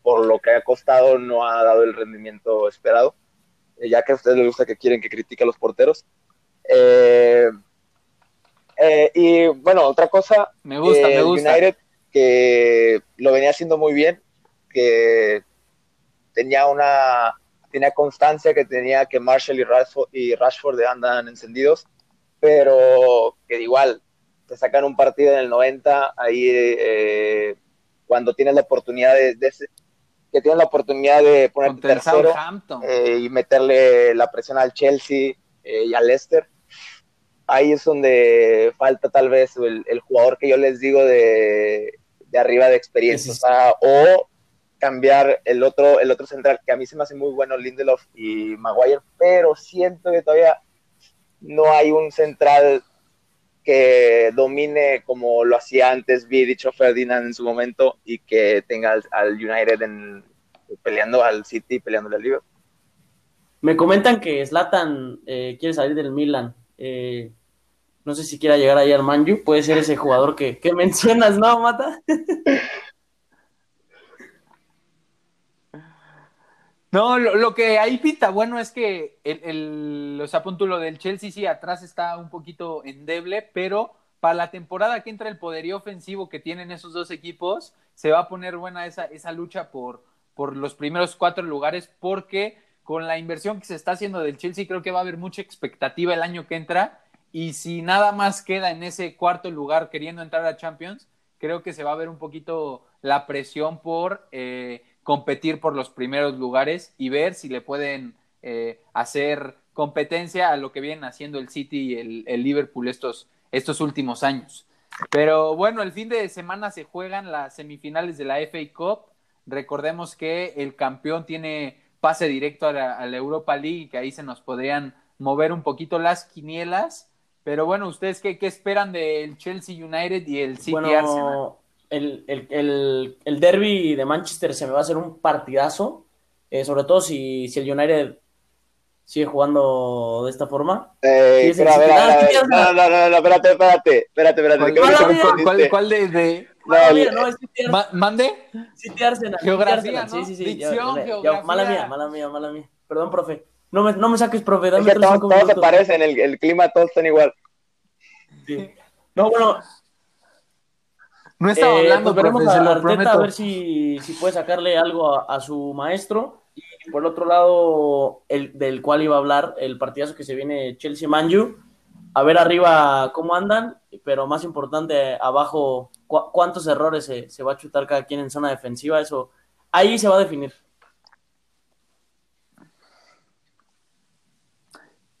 por lo que ha costado, no ha dado el rendimiento esperado. Eh, ya que a ustedes les gusta que quieren que critique a los porteros. Eh, eh, y bueno, otra cosa, Me gusta, me el gusta. United que lo venía haciendo muy bien, que tenía una tenía constancia, que tenía que Marshall y Rashford, y Rashford andan encendidos, pero que igual te sacan un partido en el 90, ahí eh, cuando tienes la oportunidad de, de, que tienes la oportunidad de ponerte tercero eh, y meterle la presión al Chelsea eh, y al Leicester. Ahí es donde falta tal vez el, el jugador que yo les digo de, de arriba de experiencia, o, sea, o cambiar el otro, el otro central, que a mí se me hace muy bueno Lindelof y Maguire, pero siento que todavía no hay un central que domine como lo hacía antes Vidic o Ferdinand en su momento y que tenga al, al United en, peleando al City, peleando al Liverpool. Me comentan que Zlatan eh, quiere salir del Milan. Eh, no sé si quiera llegar ahí al Manju. Puede ser ese jugador que, que mencionas, ¿no, Mata? [laughs] No, lo, lo, que ahí pinta bueno es que el, el, del Chelsea sí atrás está un poquito endeble, pero para la temporada que entra el poderío ofensivo que tienen esos dos equipos, se va a poner buena esa, esa lucha por, por los primeros cuatro lugares, porque con la inversión que se está haciendo del Chelsea creo que va a haber mucha expectativa el año que entra, y si nada más queda en ese cuarto lugar queriendo entrar a Champions, creo que se va a ver un poquito la presión por... Eh, competir por los primeros lugares y ver si le pueden eh, hacer competencia a lo que vienen haciendo el City y el, Liverpool estos, estos últimos años. Pero bueno, el fin de semana se juegan las semifinales de la FA Cup. Recordemos que el campeón tiene pase directo a la, Europa League, que ahí se nos podrían mover un poquito las quinielas. Pero bueno, ¿ustedes qué, qué esperan del Chelsea United y el City bueno, Arsenal? el, el, el, el, derby de Manchester se me va a hacer un partidazo, eh, sobre todo si, si, el United sigue jugando de esta forma. Eh, sí, espera, sí, sí, no, no, no, no, espérate, espérate, espérate, espérate. ¿Cuál, cuál, cuál, cuál, cuál de, de... No, mira, no, es City Ma ¿Mande? City Arsenal. Geografía, City Arsenal. ¿no? Sí, sí, sí. Dicción, ya, ya, geografía. mala mía, mala mía, mala mía. Perdón, profe. No me, no me saques, profe, dame Es que todos, cinco todos se minutos. parecen, el, el clima todos están igual. Sí. No, bueno, No estaba eh, hablando, pues veremos profe, a Arteta a ver si, si puede sacarle algo a, a su maestro. Y por el otro lado, el del cual iba a hablar, el partidazo que se viene Chelsea-Manju. A ver arriba cómo andan, pero más importante, abajo, cu- cuántos errores se, se va a chutar cada quien en zona defensiva. Eso, ahí se va a definir.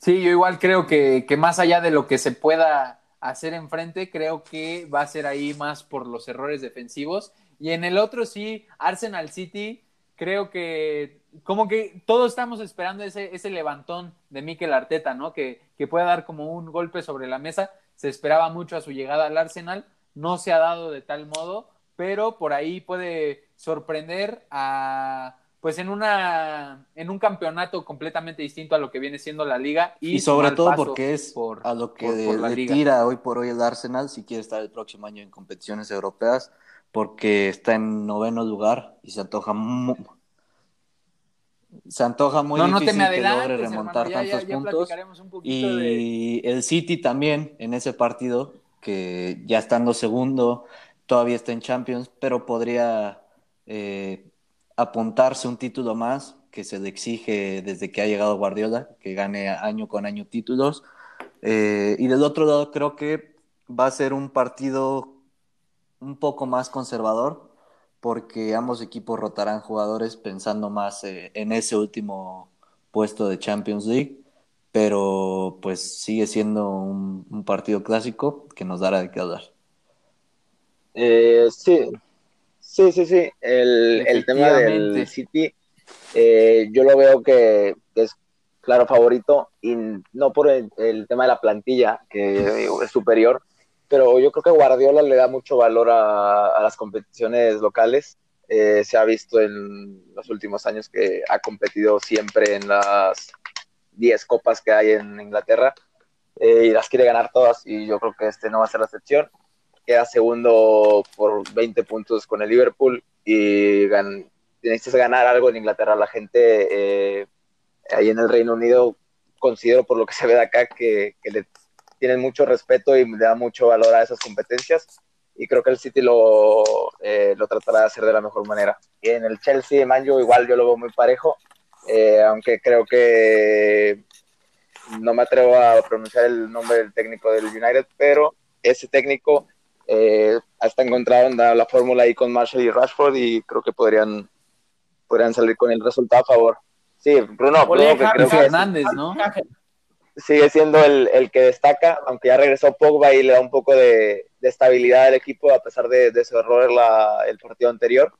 Sí, yo igual creo que, que más allá de lo que se pueda hacer enfrente, creo que va a ser ahí más por los errores defensivos. Y en el otro sí, Arsenal City, creo que como que todos estamos esperando ese, ese levantón de Mikel Arteta, ¿no? Que, que pueda dar como un golpe sobre la mesa. Se esperaba mucho a su llegada al Arsenal, no se ha dado de tal modo, pero por ahí puede sorprender a pues en una en un campeonato completamente distinto a lo que viene siendo la liga y, Y, sobre todo porque es por- a lo que por- por la le liga. tira hoy por hoy el Arsenal si quiere estar el próximo año en competiciones europeas, porque está en noveno lugar y se antoja mu- se antoja muy no, difícil que logre remontar hermano, ya, ya- tantos ya puntos. un de... Y el City también en ese partido, que ya estando segundo, todavía está en Champions, pero podría eh, apuntarse un título más que se le exige desde que ha llegado Guardiola, que gane año con año títulos. Eh, y del otro lado creo que va a ser un partido un poco más conservador, porque ambos equipos rotarán jugadores pensando más eh, en ese último puesto de Champions League, pero pues sigue siendo un, partido clásico que nos dará de qué hablar. Eh, sí, sí, sí, sí. El, el tema del. City, eh, yo lo veo que, que es claro favorito y no por el, el tema de la plantilla, que es superior, pero yo creo que Guardiola le da mucho valor a, a las competiciones locales. Eh, se ha visto en los últimos años que ha competido siempre en las 10 copas que hay en Inglaterra eh, y las quiere ganar todas y yo creo que este no va a ser la excepción queda segundo por 20 puntos con el Liverpool y gan necesitas ganar algo en Inglaterra. La gente eh, ahí en el Reino Unido considero por lo que se ve de acá que, que le tienen mucho respeto y le da mucho valor a esas competencias y creo que el City lo, eh, lo tratará de hacer de la mejor manera. Y en el Chelsea, Manjo, igual yo lo veo muy parejo, eh, aunque creo que no me atrevo a pronunciar el nombre del técnico del United, pero ese técnico eh, hasta encontraron la, la fórmula ahí con Marshall y Rashford y creo que podrían, podrían salir con el resultado a favor. Sí, Bruno, Bruno, que creo que Fernández, ¿no? sigue siendo el, el que destaca, aunque ya regresó Pogba y le da un poco de, de estabilidad al equipo a pesar de, de su error la, el partido anterior,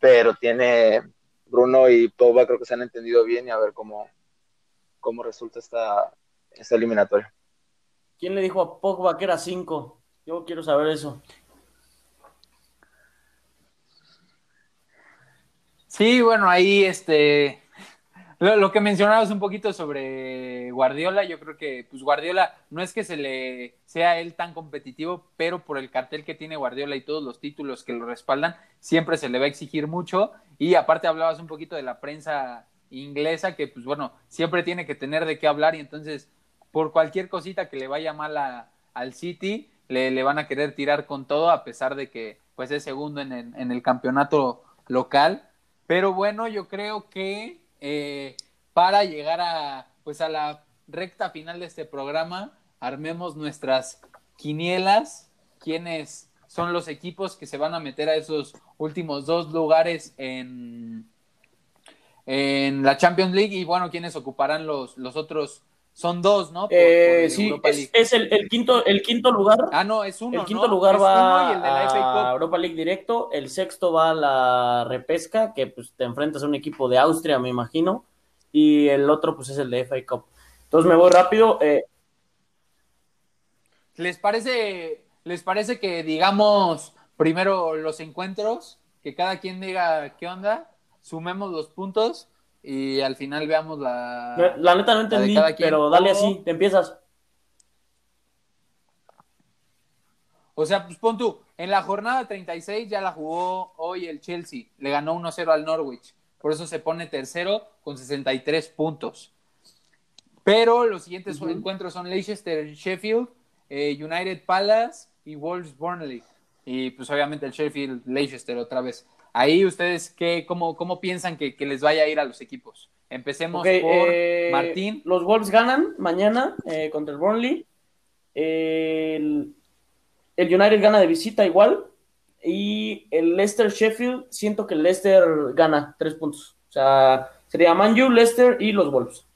pero tiene Bruno y Pogba creo que se han entendido bien y a ver cómo, cómo resulta esta, esta eliminatoria. ¿Quién le dijo a Pogba que era 5? Yo quiero saber eso. Sí, bueno, ahí este lo, que mencionabas un poquito sobre Guardiola, yo creo que pues Guardiola no es que se le sea él tan competitivo, pero por el cartel que tiene Guardiola y todos los títulos que lo respaldan, siempre se le va a exigir mucho y aparte hablabas un poquito de la prensa inglesa que pues bueno, siempre tiene que tener de qué hablar y entonces por cualquier cosita que le vaya mal a, al City, le, le, van a querer tirar con todo a pesar de que pues es segundo en en el campeonato local. Pero bueno, yo creo que eh, para llegar a pues a la recta final de este programa, armemos nuestras quinielas, quiénes son los equipos que se van a meter a esos últimos dos lugares en, en la Champions League y bueno, quiénes ocuparán los, los otros son dos, ¿no? Por, eh, por sí, es, es el, el, quinto, el quinto lugar. Ah, no, es uno. El quinto ¿no? lugar es va uno y el de la FA a. Europa League directo. El sexto va a la repesca, que pues te enfrentas a un equipo de Austria, me imagino. Y el otro, pues es el de FA Cup. Entonces me voy rápido. Eh, ¿Les parece, ¿Les parece que digamos primero los encuentros? Que cada quien diga qué onda, sumemos los puntos y al final veamos la. La neta no entendí, pero dale así, te empiezas. O sea, pues pon tú, en la jornada 36 ya la jugó hoy el Chelsea, le ganó 1-0 al Norwich, por eso se pone tercero con 63 puntos. Pero los siguientes encuentros son Leicester, Sheffield, eh, United Palace y Wolves Burnley. Y pues obviamente el Sheffield, Leicester otra vez. Ahí ustedes, qué, cómo, cómo piensan que, que les vaya a ir a los equipos? Empecemos por eh, Martín. Los Wolves ganan mañana eh, contra el Burnley. El, el United gana de visita igual. Y el Leicester Sheffield, siento que el Leicester gana tres puntos. O sea, sería Manju, Leicester y los Wolves.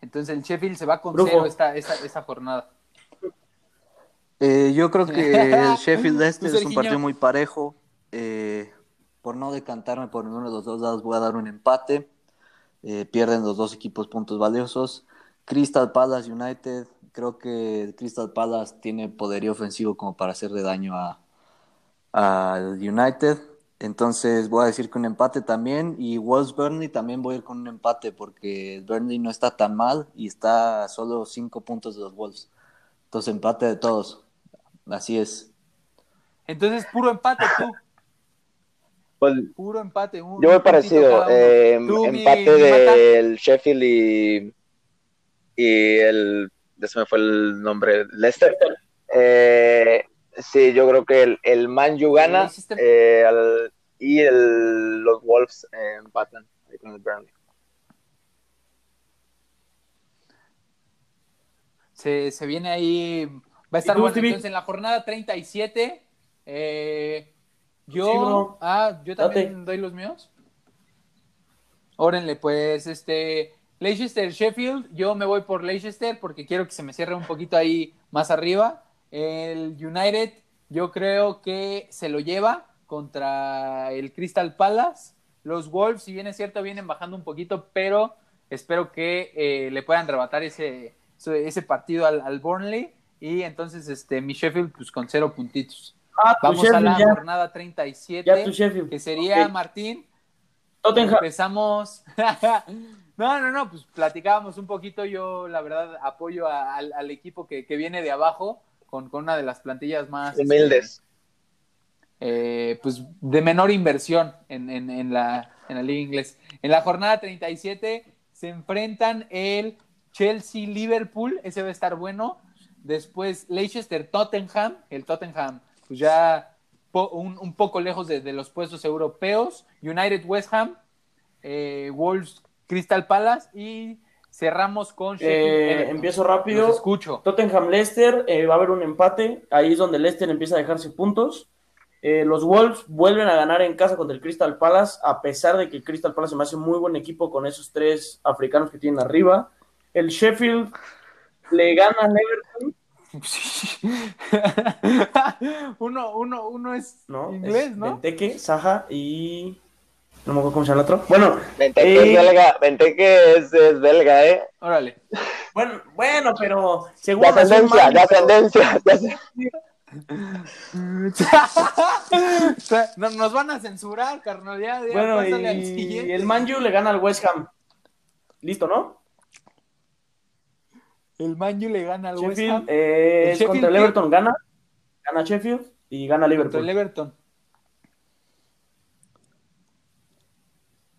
Entonces el Sheffield se va con Brujo. cero esta, esta, esta jornada. Eh, yo creo que el [laughs] Sheffield Leicester es un partido muy parejo. Eh, por no decantarme por ninguno de los dos lados, voy a dar un empate. Eh, pierden los dos equipos puntos valiosos. Crystal Palace United, creo que Crystal Palace tiene poderío ofensivo como para hacerle daño a al United. Entonces voy a decir que un empate también. Y Wolves Burnley también voy a ir con un empate porque Burnley no está tan mal y está a solo cinco puntos de los Wolves. Entonces empate de todos. Así es. Entonces, puro empate tú. Pues Puro empate. un- yo voy un parecido. eh, empate del Sheffield y, y el. Ya se me fue el nombre. Leicester. Eh, sí, yo creo que el, el Man U gana eh, al- y el, los Wolves eh, empatan ahí con el Burnley. Se, se viene ahí. Va a estar bueno. Entonces, en la jornada 37, eh, yo. Sí, ah, yo también Date. doy los míos. Órenle, pues, este. Leicester, Sheffield. Yo me voy por Leicester porque quiero que se me cierre un poquito ahí más arriba. El United, yo creo que se lo lleva contra el Crystal Palace. Los Wolves, si bien es cierto, vienen bajando un poquito, pero espero que eh, le puedan arrebatar ese, ese ese partido al, al Burnley. Y entonces, este, mi Sheffield, pues con cero puntitos. Ah, Vamos a la ya. jornada 37, Ya tu Sheffield. que sería, Ok. Martín, Tottenham. Empezamos. [laughs] no, no, no, pues platicábamos un poquito. Yo, la verdad, apoyo a- al, al equipo que, que viene de abajo con, con una de las plantillas más. Humildes. eh, pues de menor inversión en, en- en la, en la liga inglés. En la jornada 37 se enfrentan el Chelsea-Liverpool, ese va a estar bueno. Después Leicester-Tottenham, el Tottenham, pues ya po- un, un poco lejos de, de los puestos europeos. United-West Ham, eh, Wolves-Crystal Palace y cerramos con Eh, Sheffield-Everton. empiezo rápido. Los escucho. Tottenham Leicester, eh, va a haber un empate. Ahí es donde Leicester empieza a dejarse puntos. Eh, los Wolves vuelven a ganar en casa contra el Crystal Palace, a pesar de que el Crystal Palace me hace un muy buen equipo con esos tres africanos que tienen arriba. El Sheffield le gana al Everton, [laughs] uno, uno, uno es ¿no? inglés, Es ¿no? Benteke, Saja y. No me acuerdo cómo se llama el otro. Bueno, Benteke Eh, es belga, Benteke es, es belga, ¿eh? Órale. bueno, bueno, pero según De ascendencia, de ascendencia. de ascendencia. [laughs] no, nos van a censurar, carnal. Ya, ya, Bueno, al y el Manju le gana al West Ham. Listo, ¿no? El Manju le gana al West Ham eh, ¿El es Sheffield contra el? Everton, gana. Gana Sheffield y gana contra Liverpool. el Everton.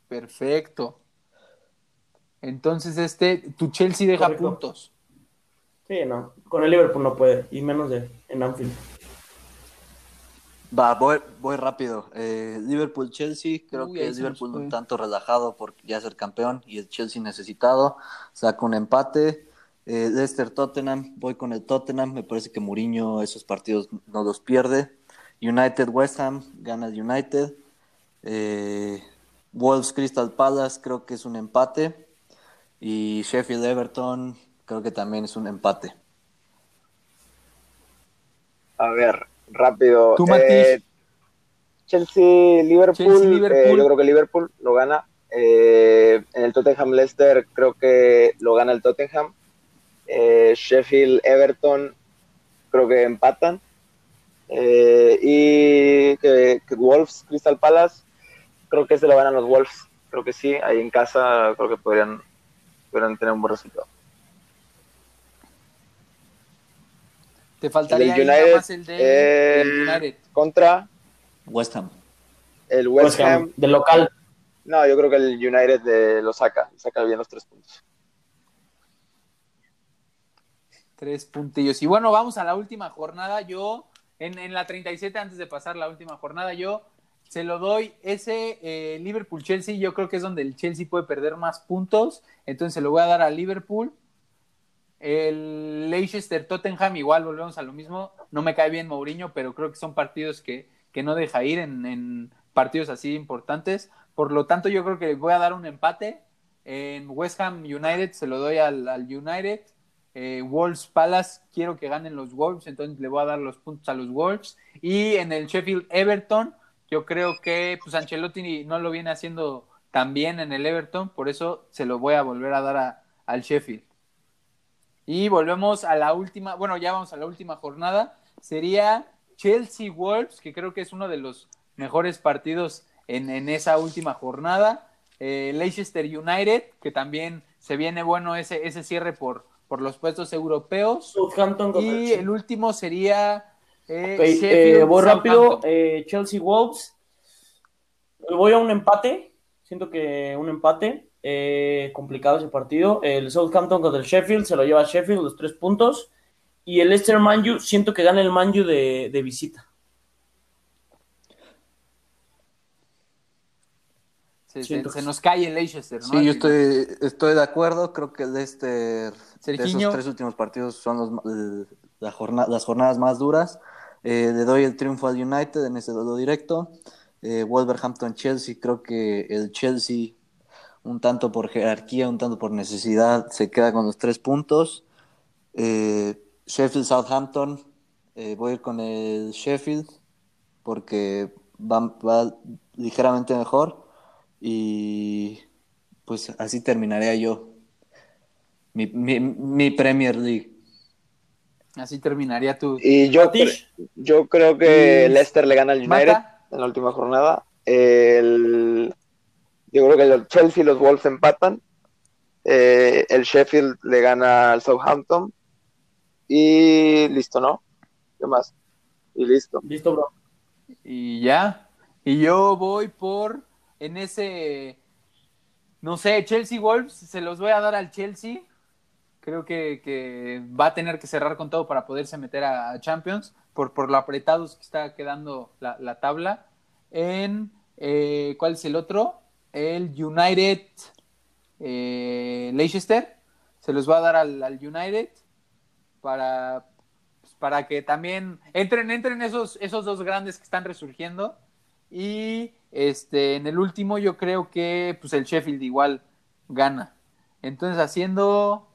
Perfecto. Entonces, este, tu Chelsea deja Correcto. puntos. Sí, no. Con el Liverpool no puede. Y menos de en Anfield. Va, voy, voy rápido. Eh, Liverpool-Chelsea, creo Uy, que nos Liverpool un tanto relajado por ya ser campeón y el Chelsea necesitado. Saca un empate. Eh, Leicester-Tottenham, voy con el Tottenham. Me parece que Mourinho esos partidos no los pierde. United-West Ham, gana el United. Eh, Wolves-Crystal Palace, creo que es un empate. Y Sheffield-Everton, creo que también es un empate. A ver, rápido. Tú, Eh, Matiz. Chelsea-Liverpool. Chelsea-Liverpool. eh, yo creo que Liverpool lo gana. Eh, en el Tottenham-Leicester creo que lo gana el Tottenham. Eh, Sheffield-Everton creo que empatan. Eh, y que, que Wolves-Crystal Palace creo que se lo ganan los Wolves. Creo que sí, ahí en casa creo que podrían, podrían tener un buen resultado. Te faltaría El ahí del nada United, más el de eh, el United. Contra West Ham. el West, West Ham, Ham de local. No, yo creo que el United lo saca, saca bien los tres puntos. Tres puntillos. Y bueno, vamos a la última jornada. Yo, en, en la 37, antes de pasar la última jornada, yo se lo doy ese eh, Liverpool-Chelsea. Yo creo que es donde el Chelsea puede perder más puntos. Entonces se lo voy a dar a Liverpool. El Leicester-Tottenham, igual volvemos a lo mismo. No me cae bien Mourinho, pero creo que son partidos que, que no deja ir en, en partidos así importantes. Por lo tanto, yo creo que voy a dar un empate. En West Ham United se lo doy al, al United. Eh, Wolves Palace, quiero que ganen los Wolves, entonces le voy a dar los puntos a los Wolves. Y en el Sheffield Everton, yo creo que pues Ancelotti no lo viene haciendo tan bien en el Everton, por eso se lo voy a volver a dar al Sheffield. Y volvemos a la última, bueno, ya vamos a la última jornada. Sería Chelsea Wolves, que creo que es uno de los mejores partidos en, en esa última jornada. Eh, Leicester United, que también se viene bueno ese, ese cierre por, por los puestos europeos. Southampton contra Y el el último sería eh, Sheffield, eh, voy rápido. Eh, Chelsea Wolves. Me Voy a un empate. Siento que un empate. eh, complicado ese partido. El Southampton contra el Sheffield. Se lo lleva Sheffield los tres puntos. Y el Leicester Manju. Siento que gana el Manju de, de visita. Se, se- siento se que nos cae el Leicester, ¿no? Sí, yo estoy, estoy de acuerdo. Creo que de, de esos tres últimos partidos son los, la las jornadas más duras. Eh, le doy el triunfo al United en ese duelo directo. Eh, Wolverhampton-Chelsea, creo que el Chelsea, un tanto por jerarquía, un tanto por necesidad, se queda con los tres puntos. Eh, Sheffield-Southampton, voy a ir con el Sheffield porque va, va ligeramente mejor y pues así terminaría yo mi, mi, mi Premier League. Así terminaría tu. Y yo, cre- yo creo que Y- Leicester le gana al United Mata. en la última jornada. El, yo creo que el Chelsea y los Wolves empatan. Eh, el Sheffield le gana al Southampton. Y listo, ¿no? ¿Qué más? Y listo. Listo, bro. Y ya. Y yo voy por. En ese. No sé, Chelsea Wolves. Se los voy a dar al Chelsea. Creo que, que va a tener que cerrar con todo para poderse meter a, Champions. Por, por lo apretados que está quedando la, la tabla. En. eh, ¿Cuál es el otro? El United. eh, Leicester. Se los va a dar al, al United. Para, pues, para que también entren, entren esos, esos dos grandes que están resurgiendo. Y este, en el último yo creo que pues el Sheffield igual gana. Entonces haciendo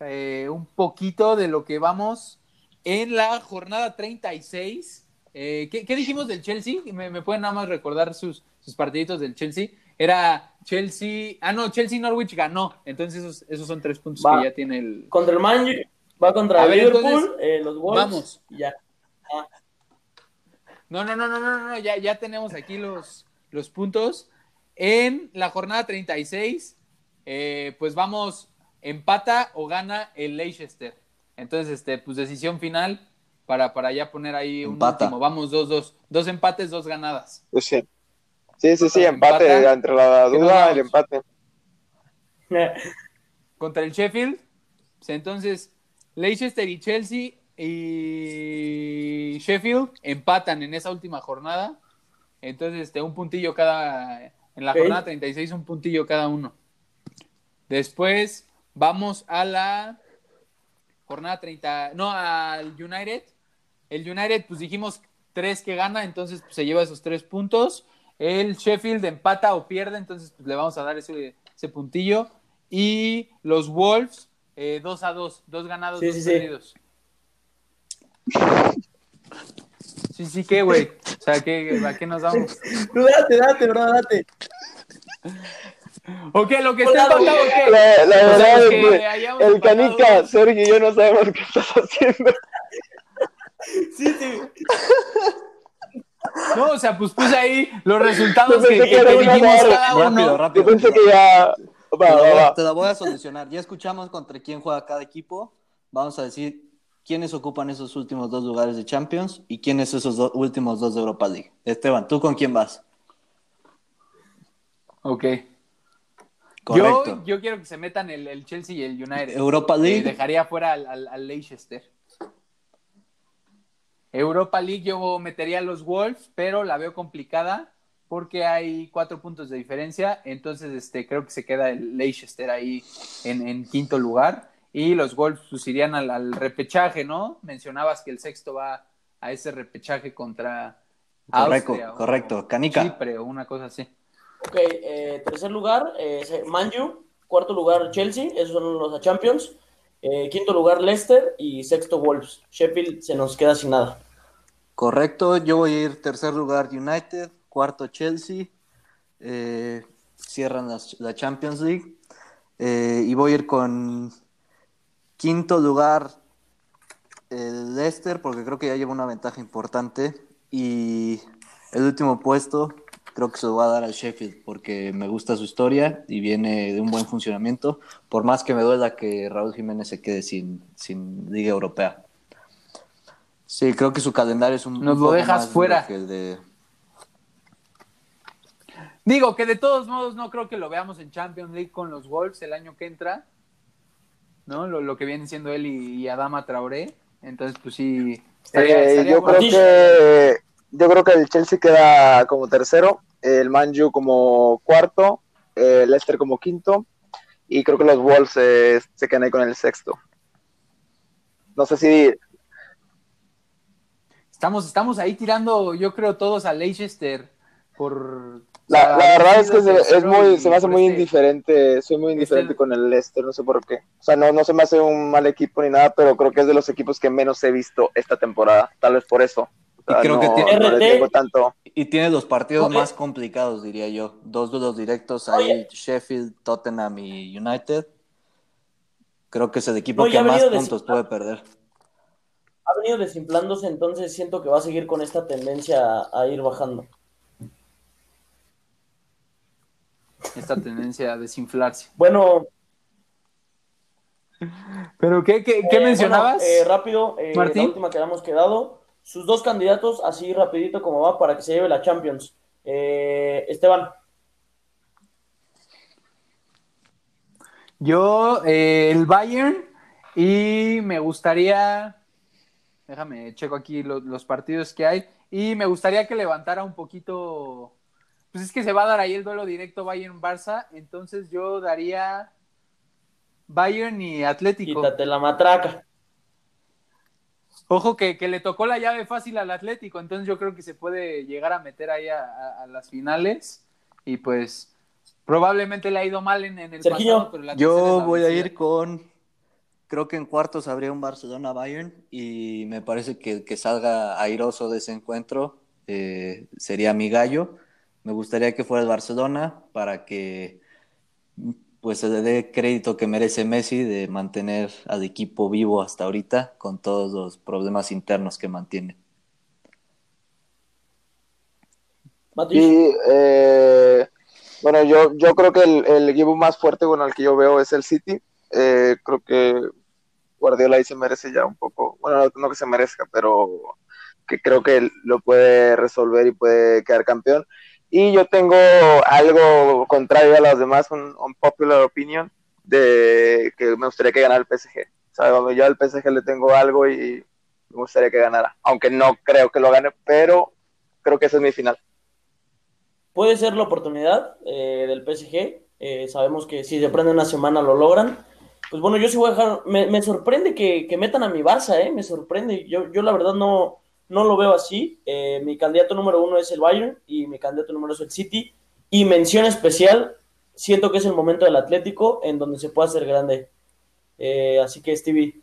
eh, un poquito de lo que vamos en la jornada 36. Eh, ¿qué, qué dijimos del Chelsea? ¿Me, me pueden nada más recordar sus, sus partiditos del Chelsea? Era Chelsea, ah no, Chelsea Norwich ganó. Entonces esos, esos son tres puntos Va. que ya tiene el... Contra el Manju. Va contra el ver, Liverpool. entonces, eh, los Wolves. vamos. y ya. No, no, no, no, no, no, ya, ya tenemos aquí los, los puntos. En la jornada 36, eh, pues vamos, empata o gana el Leicester. Entonces, este, pues decisión final para, para ya poner ahí un Empata. último. Vamos, dos, dos. Dos empates, dos ganadas. Pues sí. Sí, sí, sí, empate. Empata. Entre la ¿Qué nos duda, el empate. [laughs] Contra el Sheffield. Pues entonces, Leicester y Chelsea y Sheffield empatan en esa última jornada. Entonces, este, un puntillo cada. En la jornada 36, un puntillo cada uno. Después vamos a la jornada 30. No, al United. El United, pues dijimos tres que gana, entonces pues, se lleva esos tres puntos. El Sheffield empata o pierde, entonces pues, le vamos a dar ese, ese puntillo. Y los Wolves, eh, dos a dos, dos ganados, Sí, dos sí, perdidos. Sí, sí, ¿qué, güey? O sea, ¿qué, ¿a qué nos vamos? [laughs] Tú date, date, bro, date. ¿O qué? ¿Lo que está empatado o qué? La, la O sea, verdad es que el Canica, Sergio y yo no sabemos qué estás haciendo. Sí, sí. No, o sea, pues puse ahí los resultados que, que que dijimos cada Rápido, uno. Yo rápido. pensé que ya. Te Va, la, va, voy a, va. te la voy a solucionar. Ya escuchamos contra quién juega cada equipo. Vamos a decir quiénes ocupan esos últimos dos lugares de Champions y quiénes esos do- últimos dos de Europa League. Esteban, ¿tú con quién vas? Ok. Correcto. Yo, yo quiero que se metan el, el Chelsea y el United. Europa Eh, League. dejaría fuera al, al- al Leicester. Europa League yo metería a los Wolves, pero la veo complicada porque hay cuatro puntos de diferencia. Entonces, este, creo que se queda el Leicester ahí en, en quinto lugar. Y los Wolves pues, irían al, al repechaje, ¿no? Mencionabas que el sexto va a ese repechaje contra Correcto, Austria o- correcto. Canica. Chipre o una cosa así. Ok, eh, tercer lugar, eh, Manju. Cuarto lugar, Chelsea. Esos son los Champions. Eh, quinto lugar, Leicester. Y sexto, Wolves. Sheffield se nos queda sin nada. Correcto, yo voy a ir tercer lugar United, cuarto Chelsea, eh, cierran la Champions League y voy a ir con quinto lugar Leicester porque creo que ya lleva una ventaja importante y el último puesto creo que se lo va a dar al Sheffield porque me gusta su historia y viene de un buen funcionamiento, por más que me duela que Raúl Jiménez se quede sin, sin Liga Europea. Sí, creo que su calendario es un, Nos un lo poco dejas fuera. que el de... Digo que de todos modos no creo que lo veamos en Champions League con los Wolves el año que entra, ¿no? Lo, lo que vienen siendo él y, y Adama Traoré. Entonces, pues sí, estaría, Eh, estaría yo creo que yo creo que el Chelsea queda como tercero, el Manju como cuarto, el Leicester como quinto y creo que los Wolves eh, se quedan ahí con el sexto. No sé si Estamos, estamos ahí tirando, yo creo, todos a Leicester por... la, verdad es que se, es muy y se me hace muy este- indiferente, soy muy indiferente este- con el Leicester, no sé por qué. O sea, no no se me hace un mal equipo ni nada, pero creo que es de los equipos que menos he visto esta temporada, tal vez por eso. Y creo que tiene- no le RT. tengo tanto Y tiene los partidos más complicados, diría yo. Dos duelos directos ahí, Oye. Sheffield, Tottenham y United. Creo que es el equipo No, que más puntos puede perder. Ha venido desinflándose, entonces siento que va a seguir con esta tendencia a, a ir bajando. Esta tendencia a desinflarse. Bueno, ¿Pero qué, qué, qué eh, mencionabas? bueno, eh, rápido, eh, Martín. la última que habíamos quedado. Sus dos candidatos, así rapidito como va, para que se lleve la Champions. Eh, Esteban, Yo, eh, el Bayern, y me gustaría, déjame, checo aquí lo- los partidos que hay, y me gustaría que levantara un poquito, pues es que se va a dar ahí el duelo directo Bayern-Barça, entonces yo daría Bayern y Atlético. quítate la matraca. Ojo que, que le tocó la llave fácil al Atlético, entonces yo creo que se puede llegar a meter ahí a, a- a las finales, y pues probablemente le ha ido mal en, en el Serginho, pasado, pero la Yo voy a ir con. Creo que en cuartos habría un Barcelona-Bayern y me parece que el que salga airoso de ese encuentro eh, sería mi gallo. Me gustaría que fuera el Barcelona para que pues se le dé crédito que merece Messi de mantener al equipo vivo hasta ahorita con todos los problemas internos que mantiene. Y eh, bueno, yo, yo creo que el, el equipo más fuerte con el que yo veo es el City. Eh, creo que Guardiola ahí se merece ya un poco, bueno, no, no que se merezca, pero que creo que lo puede resolver y puede quedar campeón. Y yo tengo algo contrario a los demás, un, un popular opinion, de que me gustaría que ganara el PSG. O sea, yo al PSG le tengo algo y me gustaría que ganara, aunque no creo que lo gane, pero creo que ese es mi final. puede ser la oportunidad eh, del PSG. eh, sabemos que si se prende una semana lo logran. Pues bueno, yo sí voy a dejar. Me, me sorprende que, que metan a mi Barça, ¿eh? Me sorprende. Yo, yo la verdad no, no lo veo así. Eh, mi candidato número uno es el Bayern y mi candidato número dos es el City. Y mención especial, siento que es el momento del Atlético en donde se puede hacer grande. Eh, así que, Stevie,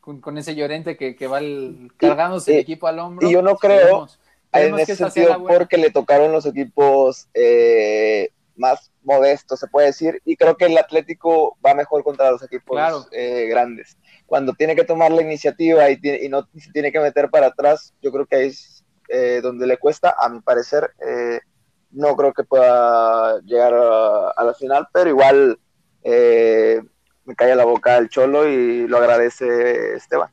con, con ese llorente que, que va el- cargándose y- el equipo al hombro. y yo no creo Esperemos- en ese sentido porque le tocaron los equipos eh, más modestos, se puede decir, y creo que el Atlético va mejor contra los equipos Claro. eh, grandes. Cuando tiene que tomar la iniciativa y, tiene- y no se tiene que meter para atrás, yo creo que ahí es eh, donde le cuesta, a mi parecer. eh, no creo que pueda llegar a, a la final, pero igual eh, me cae a la boca el Cholo y lo agradece Esteban.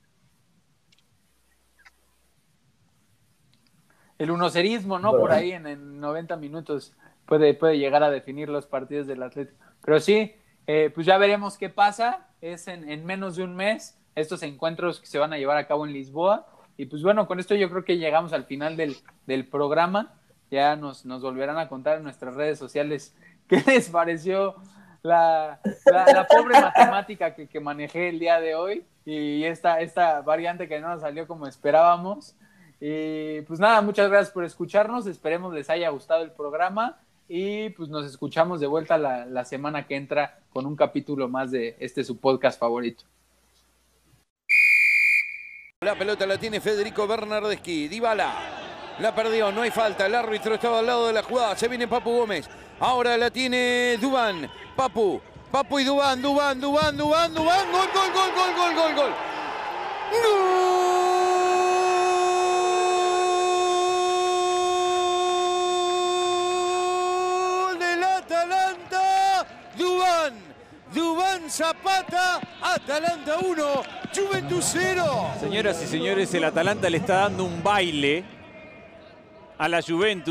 El unocerismo, ¿no? Bueno. Por ahí en, en 90 minutos. Puede, puede llegar a definir los partidos del Atlético. Pero sí, eh, pues ya veremos qué pasa. Es en, en, menos de un mes estos encuentros que se van a llevar a cabo en Lisboa. Y pues bueno, con esto yo creo que llegamos al final del, del programa. Ya nos, nos volverán a contar en nuestras redes sociales [laughs] qué les pareció la, la, la pobre [laughs] matemática que, que, manejé el día de hoy y esta, esta variante que no nos salió como esperábamos. Y pues nada, muchas gracias por escucharnos. Esperemos les haya gustado el programa y pues nos escuchamos de vuelta la, la semana que entra con un capítulo más de este su podcast favorito. La pelota la tiene Federico Bernardeschi. Dybala. La perdió, no hay falta. El árbitro estaba al lado de la jugada. Se viene Papu Gómez. Ahora la tiene Dubán. Papu. Papu y Dubán. Dubán, Dubán, Dubán, Dubán. Gol, gol, gol, gol, gol, gol, gol. ¡Gol Dubán Zapata. Atalanta 1. Juventus 0. Señoras y señores, el Atalanta le está dando un baile a la Juventus.